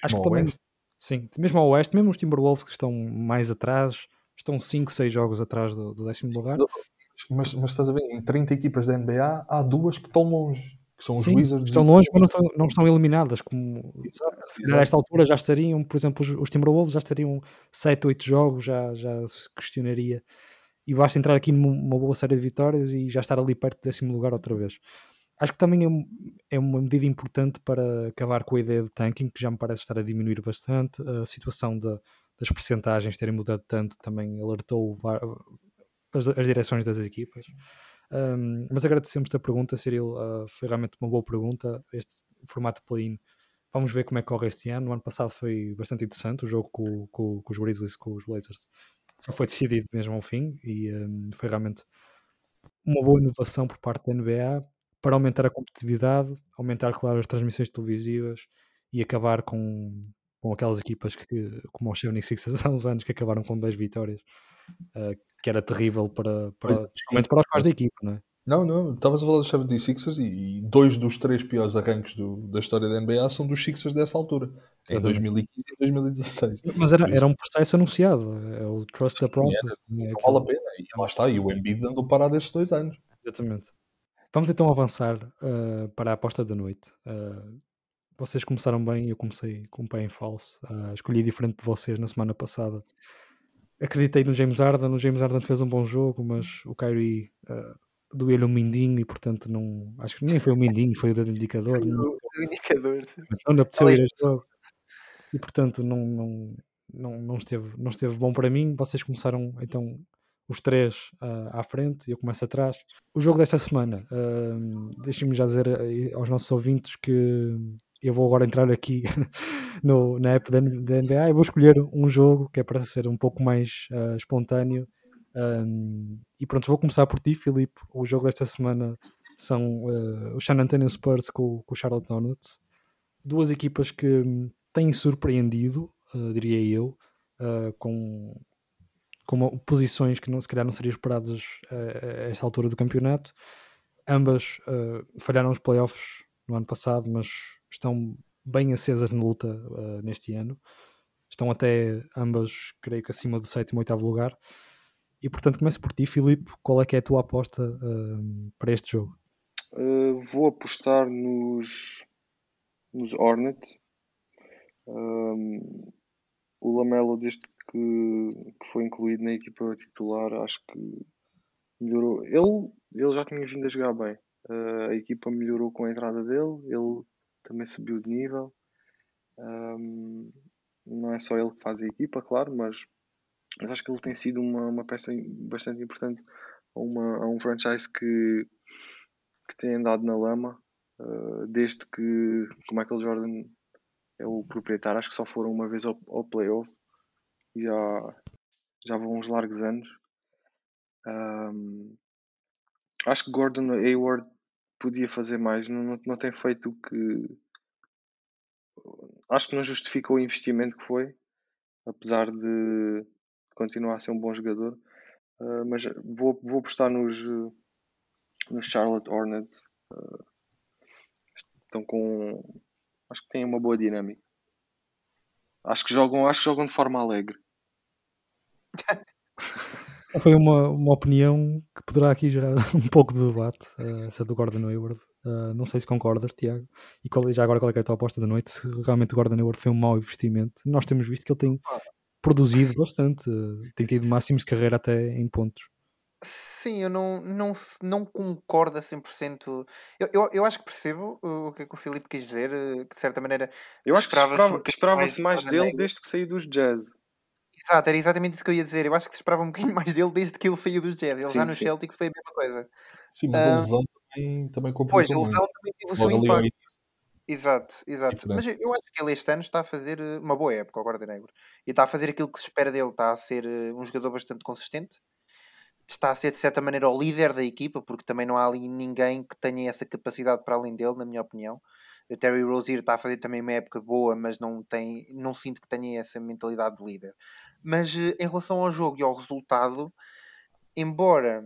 Mesmo Acho que também. Oeste? Sim, mesmo ao oeste, mesmo os Timberwolves que estão mais atrás, estão 5, 6 jogos atrás do, do décimo Sim, lugar. Mas, mas estás a ver, em 30 equipas da NBA há duas que estão longe, que são os Sim, Wizards. Estão longe, mas não estão, não estão eliminadas. Como, exato, se a esta altura já estariam, por exemplo, os, os Timberwolves já estariam 7, 8 jogos, já, já se questionaria. E basta entrar aqui numa boa série de vitórias e já estar ali perto do décimo lugar outra vez acho que também é, é, uma medida importante para acabar com a ideia de tanking, que já me parece estar a diminuir bastante. A situação de, das percentagens terem mudado tanto também alertou as, as direções das equipas. Um, mas agradecemos-te a pergunta, Cyril. Uh, foi realmente uma boa pergunta. Este formato play-in, vamos ver como é que corre este ano. No ano passado foi bastante interessante o jogo com, com, com os Grizzlies, com os Blazers. Só foi decidido mesmo ao fim e um, foi realmente uma boa inovação por parte da NBA para aumentar a competitividade, aumentar, claro, as transmissões televisivas e acabar com, com aquelas equipas que, como os 76 há uns anos, que acabaram com 10 vitórias, uh, que era terrível para, para, pois, para os pais da equipa, não é? Não, não, estavas a falar dos 76ers e, e dois dos três piores arranques do, da história da NBA são dos Sixers dessa altura, em 2015 e 2016. Mas era, era um processo anunciado, é o Trust the Process. Não, é, não vale a pena, e lá está, e o Embiid andou parado esses dois anos. Exatamente. Vamos então avançar uh, para a aposta da noite. Uh, vocês começaram bem, eu comecei com o pé em falso. Uh, escolhi diferente de vocês na semana passada. Acreditei no James Harden, o James Harden fez um bom jogo, mas o Kyrie uh, doeu-lhe um mindinho e portanto não. Acho que nem foi o mindinho, foi o dedo indicador. Foi o, o indicador. Não lhe apeteceu ir jogo. E portanto não, não, não, não, esteve, não esteve bom para mim. Vocês começaram então os três uh, à frente e eu começo atrás. O jogo desta semana, uh, deixem-me já dizer aos nossos ouvintes que eu vou agora entrar aqui no, na app da, NBA e vou escolher um jogo que é para ser um pouco mais uh, espontâneo. Um, e pronto, vou começar por ti, Filipe. O jogo desta semana são uh, o San Antonio Spurs com, com o Charlotte Hornets. Duas equipas que têm surpreendido, uh, diria eu, com com posições que não, se calhar não seriam esperadas a esta altura do campeonato. Ambas uh, falharam os playoffs no ano passado, mas estão bem acesas na luta uh, neste ano. Estão até ambas, creio que acima do sétimo e oitavo lugar. E portanto começo por ti, Filipe. Qual é que é a tua aposta uh, para este jogo? vou apostar nos, nos Hornets. Um, o Lamelo, desde que, que foi incluído na equipa titular, acho que melhorou. Ele, ele já tinha vindo a jogar bem. Uh, a equipa melhorou com a entrada dele, ele também subiu de nível. Um, não é só ele que faz a equipa, claro, mas, mas acho que ele tem sido uma, uma peça bastante importante a, uma, a um franchise que, que tem andado na lama uh, desde que o Michael Jordan é o proprietário. Acho que só foram uma vez ao, ao playoff já, já vão uns largos anos. Um, acho que Gordon Hayward podia fazer mais, não, não, tem feito o que. Acho que não justifica o investimento que foi, apesar de continuar a ser um bom jogador. Uh, mas vou, vou apostar nos, nos Charlotte Hornets. Uh, estão com. Acho que têm uma boa dinâmica. Acho que jogam, acho que jogam de forma alegre. Foi uma, uma opinião que poderá aqui gerar um pouco de debate, uh, essa do Gordon Hayward. Uh, não sei se concordas, Tiago. E qual, já agora qual é, é a tua aposta da noite? Se realmente o Gordon Hayward foi um mau investimento. Nós temos visto que ele tem produzido bastante, tem tido máximos de carreira até em pontos. Sim, eu não, não, não concordo a 100%. Eu, eu, eu acho que percebo o que, é que o Filipe quis dizer, eh, que de certa maneira. Eu acho que esperava-se esperava mais, mais dele desde que saiu dos Jazz. Exato, era exatamente isso que eu ia dizer. Eu acho que se esperava um bocadinho mais dele desde que ele saiu dos Jazz. Ele sim, já no Celtics foi a mesma coisa. Sim, mas uh, a lesão também, também Pois, a lesão também teve o seu impacto. Exato, exato. Mas eu acho que ele este ano está a fazer eh, uma boa época ao Guarda Negro. E está a fazer aquilo que se espera dele. Está a ser eh, um jogador bastante consistente. Está a ser, de certa maneira, o líder da equipa, porque também não há ali ninguém que tenha essa capacidade para além dele, na minha opinião. O Terry Rozier está a fazer também uma época boa, mas não, tem, não sinto que tenha essa mentalidade de líder. Mas eh, em relação ao jogo e ao resultado, embora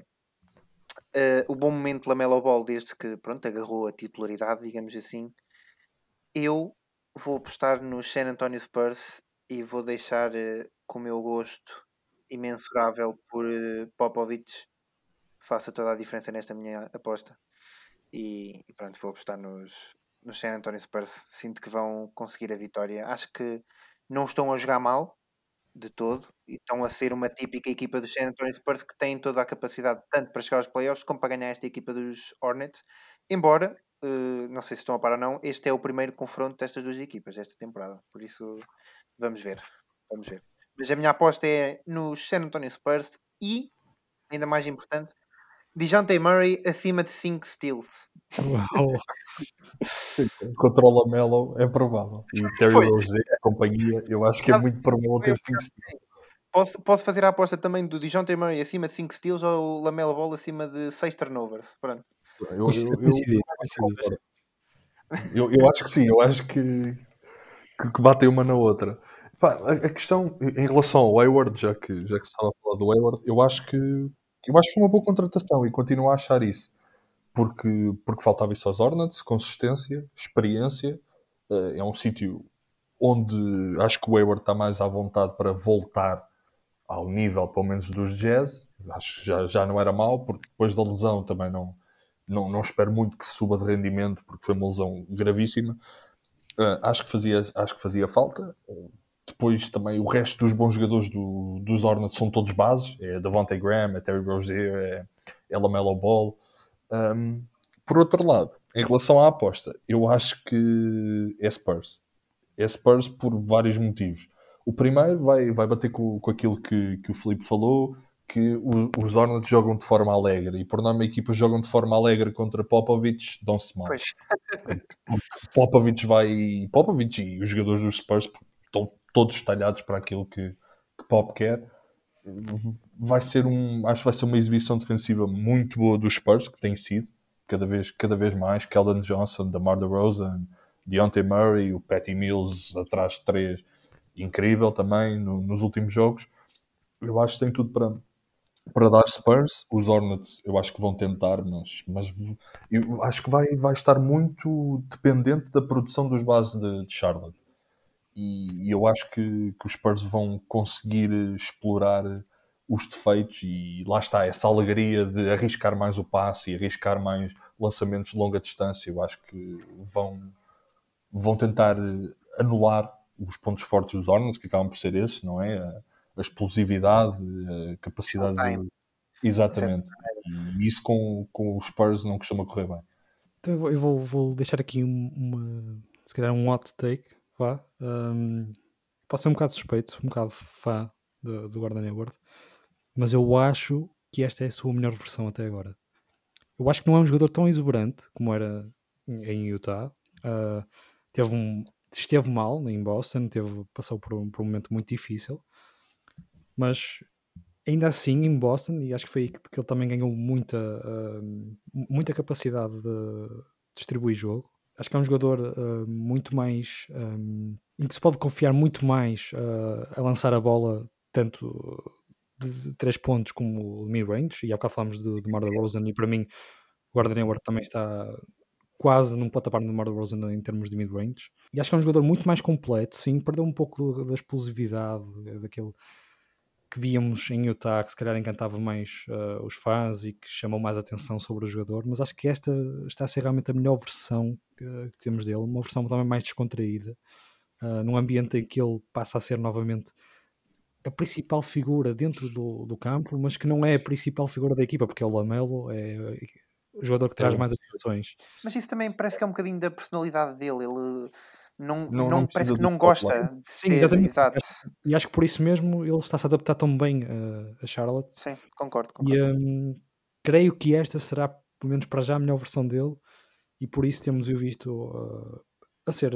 uh, o bom momento de Lamelo Ball, desde que pronto, agarrou a titularidade, digamos assim, eu vou apostar no San Antonio Spurs e vou deixar uh, com o meu gosto imensurável por uh, Popovic faça toda a diferença nesta minha aposta. E, e pronto, vou apostar nos, nos San Antonio Spurs. Sinto que vão conseguir a vitória. Acho que não estão a jogar mal de todo e estão a ser uma típica equipa dos San Antonio Spurs que tem toda a capacidade tanto para chegar aos playoffs como para ganhar esta equipa dos Hornets. Embora, uh, não sei se estão a par ou não, este é o primeiro confronto destas duas equipas esta temporada. Por isso, vamos ver. Vamos ver. Mas a minha aposta é nos San Antonio Spurs e, ainda mais importante, DeJounte Murray acima de 5 steals. Uau! Sim, contra o Lamelo é provável. E Terry Rozier, a companhia, eu acho que é muito provável ter 5 steals. Posso, posso fazer a aposta também do DeJounte Murray acima de 5 steals ou o Lamelo Ball acima de 6 turnovers? Pronto. Eu, eu, eu, eu, eu, acho que sim, eu acho que, que batem uma na outra. Pá, a, a, questão em relação ao Hayward, já que, já que se estava a falar do Hayward, eu acho que eu acho que foi uma boa contratação e continuo a achar isso. Porque, porque faltava isso aos Hornets, consistência, experiência. Uh, é um sítio onde acho que o Hayward está mais à vontade para voltar ao nível, pelo menos, dos Jazz. Acho que já, já não era mal, porque depois da lesão também não, não, não espero muito que suba de rendimento, porque foi uma lesão gravíssima. Uh, acho, que fazia, acho que fazia falta. Depois também o resto dos bons jogadores do, dos Hornets são todos bases. É Davante Graham, é Terry Rozier, é, é Lamelo Ball. Um, por outro lado, em relação à aposta, eu acho que é Spurs. É Spurs por vários motivos. O primeiro vai, vai bater com, com aquilo que, que o Felipe falou, que o, os Hornets jogam de forma alegre e por norma a equipa jogam de forma alegre contra Popovich, dão-se mal. Popovich vai. Popovich e os jogadores dos Spurs todos talhados para aquilo que, que Pop quer. Vai ser um, acho que vai ser uma exibição defensiva muito boa dos Spurs, que tem sido, cada vez, cada vez mais. Keldon Johnson, DeMar DeRozan, Deontay Murray, o Patty Mills atrás de três, incrível também no, nos últimos jogos. Eu acho que tem tudo para, para dar Spurs. Os Hornets eu acho que vão tentar, mas, mas eu acho que vai, vai estar muito dependente da produção dos bases de, de Charlotte e, e eu acho que, que, os Spurs vão conseguir explorar os defeitos e lá está essa alegria de arriscar mais o passe e arriscar mais lançamentos de longa distância. Eu acho que vão, vão tentar anular os pontos fortes dos Hornets, que acabam por ser esses, não é? A, a explosividade, a capacidade de... Exatamente. E isso com, com os Spurs não costuma correr bem. Então eu vou, eu vou, vou deixar aqui uma, se calhar um hot take vá. Um, posso ser um bocado suspeito, um bocado fã do, do Gordon Hayward, mas eu acho que esta é a sua melhor versão até agora. Eu acho que não é um jogador tão exuberante como era em Utah. Uh, teve um, esteve mal em Boston, teve, passou por um, por um momento muito difícil, mas ainda assim em Boston, e acho que foi aí que, que ele também ganhou muita, uh, muita capacidade de distribuir jogo acho que é um jogador uh, muito mais um, em que se pode confiar muito mais uh, a lançar a bola tanto de, três pontos como mid-range, e há bocado falamos de, de Mar Rosen e para mim o Gordon Hayward também está quase num patamar do Mar Rosen em termos de mid-range. E acho que é um jogador muito mais completo, sim, perdeu um pouco da explosividade daquele que víamos em Utah, que se calhar encantava mais uh, os fãs e que chamou mais atenção sobre o jogador, mas acho que esta está a ser realmente a melhor versão que, que temos dele, uma versão também mais descontraída, uh, num ambiente em que ele passa a ser novamente a principal figura dentro do, do campo, mas que não é a principal figura da equipa, porque é o Lamelo, é o jogador que traz mais atenções. Mas isso também parece que é um bocadinho da personalidade dele, ele não, não, não parece que não gosta de Sim, ser, exatamente. Exato. E acho que por isso mesmo ele está-se a adaptar tão bem a, a Charlotte. Sim, concordo. concordo. E um, creio que esta será, pelo menos para já, a melhor versão dele e por isso temos o visto uh, a ser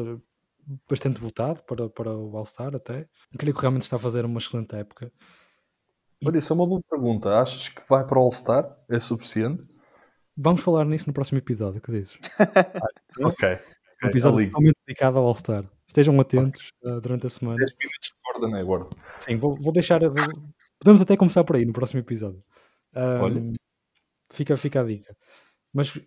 bastante votado para, para o All-Star até. Creio que realmente está a fazer uma excelente época. E... Olha, isso é uma boa pergunta. Achas que vai para o All-Star? É suficiente? Vamos falar nisso no próximo episódio, que dizes? ok. Um episódio totalmente dedicado ao All-Star. Estejam atentos uh, durante a semana. 10 minutos de corda, não é, Gordon? Sim, vou, vou deixar. Vou, podemos até começar por aí no próximo episódio. Um, Olha. Fica, fica a dica. Mas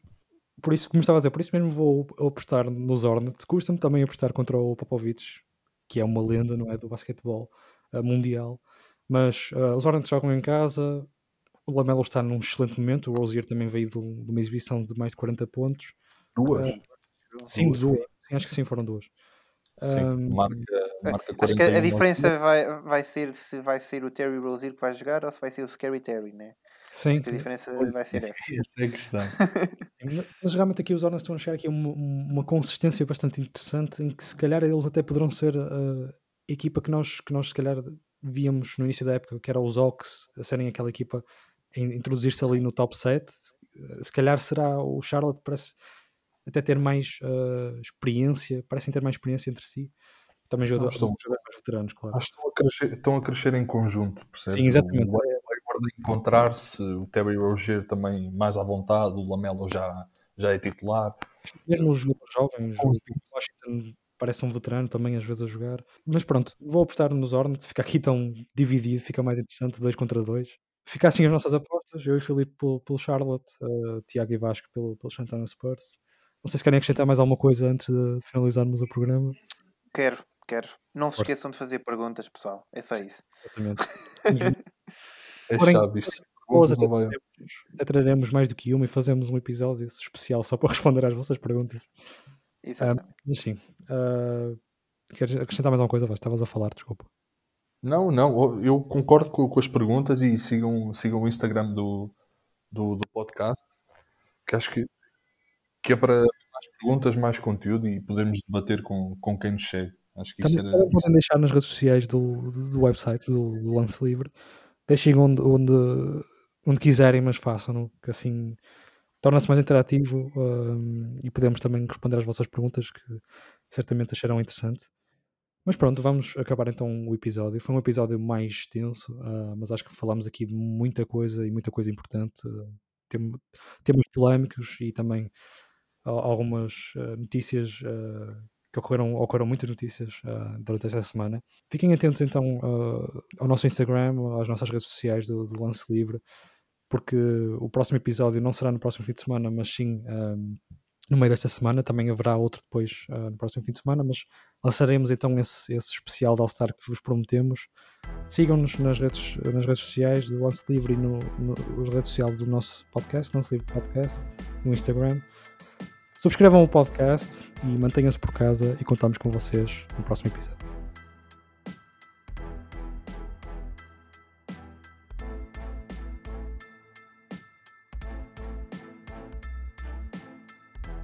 por isso, como estava a dizer, por isso mesmo vou apostar nos Hornets. Custa-me também apostar contra o Popovich. que é uma lenda, não é? Do basquetebol uh, mundial. Mas uh, os Hornets jogam em casa, o Lamelo está num excelente momento, o Rozier também veio de, de uma exibição de mais de 40 pontos. Duas? Sim, duas. duas. Sim, acho que sim, foram duas. Sim, um, marca, marca Acho que a, a diferença vai, vai ser se vai ser o Terry Rozier que vai jogar ou se vai ser o Scary Terry, né? Sim. a diferença pois, vai ser essa. Essa é a questão. Mas realmente aqui os Hornets estão a chegar aqui a uma, uma consistência bastante interessante em que se calhar eles até poderão ser a equipa que nós, que nós se calhar víamos no início da época, que era os Hawks, a serem aquela equipa a introduzir-se ali no top 7. Se calhar será o Charlotte, parece até ter mais uh, experiência, parecem ter mais experiência entre si. Também jogadores, estão, mais veteranos, claro. Acho que estão a crescer, estão a crescer em conjunto, percebes? Sim, exatamente. O, de encontrar-se, o Terry Rozier também mais à vontade, o Lamelo já, já é titular. Mesmo os jovens, o Washington parece um veterano também às vezes a jogar. Mas pronto, vou apostar nos Hornets, fica aqui tão dividido, fica mais interessante, dois contra dois. Fica assim as nossas apostas, eu e Filipe pelo, pelo Charlotte, uh, Tiago e Vasco pelo, pelo Santana Spurs. Não sei se querem acrescentar mais alguma coisa antes de, finalizarmos o programa. Quero, quero. Não se esqueçam de fazer perguntas, pessoal. É só isso. Exatamente. É Porém, chave isto. Até, vai... até traremos mais do que uma e fazemos um episódio especial só para responder às vossas perguntas. Exatamente. Uh, mas sim. Uh, queres acrescentar mais alguma coisa? Estavas a falar, desculpa. Não, não, eu concordo com, com, as perguntas e sigam, sigam o Instagram do, do, do, podcast, que acho que, que é para mais perguntas, mais conteúdo e podermos debater com, com quem nos segue. Acho que Também isso era, podem deixar nas redes sociais do, do, do website do, do Lance Livre deixem onde, onde, onde quiserem, mas façam-no, que assim torna-se mais interativo um, e podemos também responder às vossas perguntas que certamente acharão interessante. Mas pronto, vamos acabar então o episódio. Foi um episódio mais extenso, uh, mas acho que falámos aqui de muita coisa e muita coisa importante. Uh, temas polémicos e também algumas notícias que ocorreram, ocorreram muitas notícias uh, durante esta semana. Fiquem atentos então uh, ao nosso Instagram, às nossas redes sociais do, do, Lance Livre, porque o próximo episódio não será no próximo fim de semana, mas sim um, no meio desta semana. Também haverá outro depois uh, no próximo fim de semana, mas lançaremos então esse, esse especial de All-Star que vos prometemos. Sigam-nos nas redes, nas redes sociais do Lance Livre e no, no, na rede social do nosso podcast, Lance Livre Podcast, no Instagram. Subscrevam o podcast e mantenham-se por casa e contamos com vocês no próximo episódio.